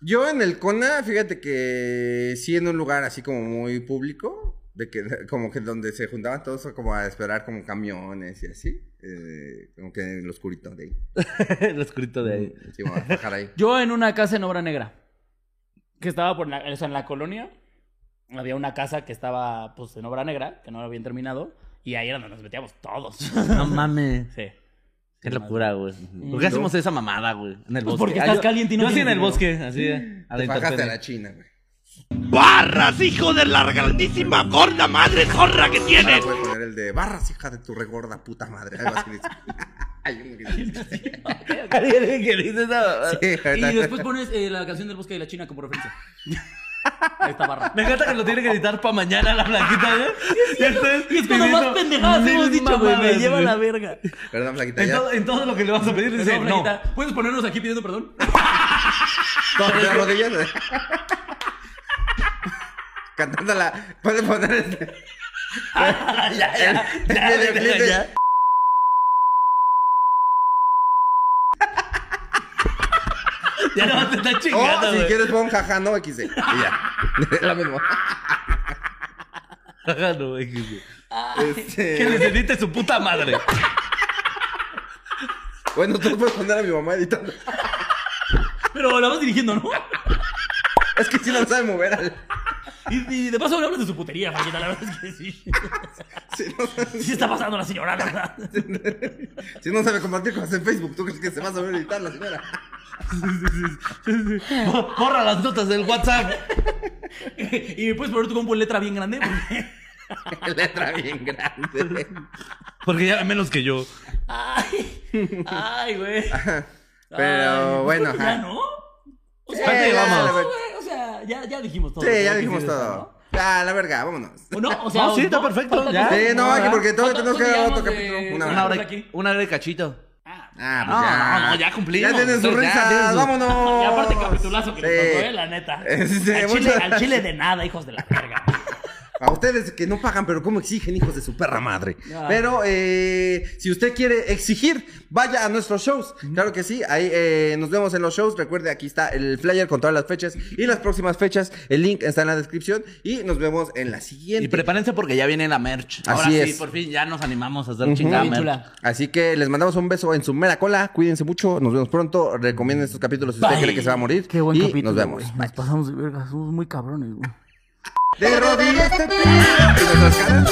Yo en el CONA, fíjate que sí en un lugar así como muy público. De que, como que donde se juntaban todos como a esperar como camiones y así. eh, como que en lo oscurito de ahí. el escrito de ahí. Sí, vamos a bajar ahí. Yo en una casa en Obra Negra. Que estaba por la, o sea, en la colonia. Había una casa que estaba pues en Obra Negra, que no habían terminado. Y ahí era donde nos metíamos todos. No mames. sí. Qué locura, güey. ¿Por qué hacemos esa mamada, güey? En el Pues bosque. porque Ah, estás caliente y no Yo sí en el bosque, así, a la Te bajaste a la China, güey. ¡Barras, hijo de la grandísima gorda madre zorra que Ahora tienes! puedes poner el de barras, hija de tu regorda puta madre. Algo así dice. Hay uno que dice. Hay alguien que dice esa- Sí, Y después pones eh, la canción del bosque de la China como referencia. Ahí está barra. Me encanta que lo tiene que editar para mañana la blanquita, güey. Y, estoy Y es cuando más pendejadas hemos dicho, güey. Me lleva la verga. Perdón, Flaquita, En ya. todo, en todo lo que le vas a pedir, dice no. ¿Puedes ponernos aquí pidiendo perdón? De rodillas. güey. Cantando la. Puedes poner este. ya, ya, ya, ya. Ya no te está O chingando, Oh, si quieres pon jaja no XD. Y ya. Lo mismo. Ajá, no, sí. Este, Que les edite su puta madre. Bueno, tú puedes poner a mi mamá editando. Pero la vas dirigiendo, ¿no? Es que si no sabe mover al. Y, y de paso hablas de su putería, Flaquita. La verdad es que sí. Si no, Sí está pasando la señora, la verdad. si no sabe compartir cosas en Facebook, ¿tú crees que se va a saber editar la señora? Bo- Borra las notas del WhatsApp. Y me puedes poner tu compu en letra bien grande. Porque... Letra bien grande. Porque ya menos que yo. Ay, ay, güey. Pero Ay, bueno, pues ya, ajá. ¿no? O Sí, sea, ya, ya, güey, sea, ya, ya dijimos todo. Sí, ya dijimos todo. Ya, la verga, vámonos. ¿no? ¿O no? O sea, No, sí, ¿o está no? perfecto, ya. Sí, no, hay que porque ¿Cuánto- tenemos que grabar otro capítulo. de- Una Una hora. aquí? una hora de cachito. Ah, pues No, ya. no, no, ya cumplimos. Ya tienen tienen sus- vámonos. Y aparte capitulazo que Sí. nos tocó, eh, la neta. Sí, al, mucho- chile, al chile de nada, hijos de la verga. A ustedes que no pagan, pero cómo exigen, hijos de su perra madre. Pero eh, si usted quiere exigir, vaya a nuestros shows. Claro que sí, ahí eh, nos vemos en los shows. Recuerde, aquí está el flyer con todas las fechas y las próximas fechas. El link está en la descripción y nos vemos en la siguiente. Y prepárense porque ya viene la merch. Ahora Así sí, es. por fin ya nos animamos a hacer chingada merch. chula. Así que les mandamos un beso en su mera cola. Cuídense mucho. Nos vemos pronto. Recomienden estos capítulos si usted Bye. cree que se va a morir. Qué buen y capítulo. nos vemos. Nos pasamos de verga, somos muy cabrones, güey. De rodillas te pido. ¿Y las caras?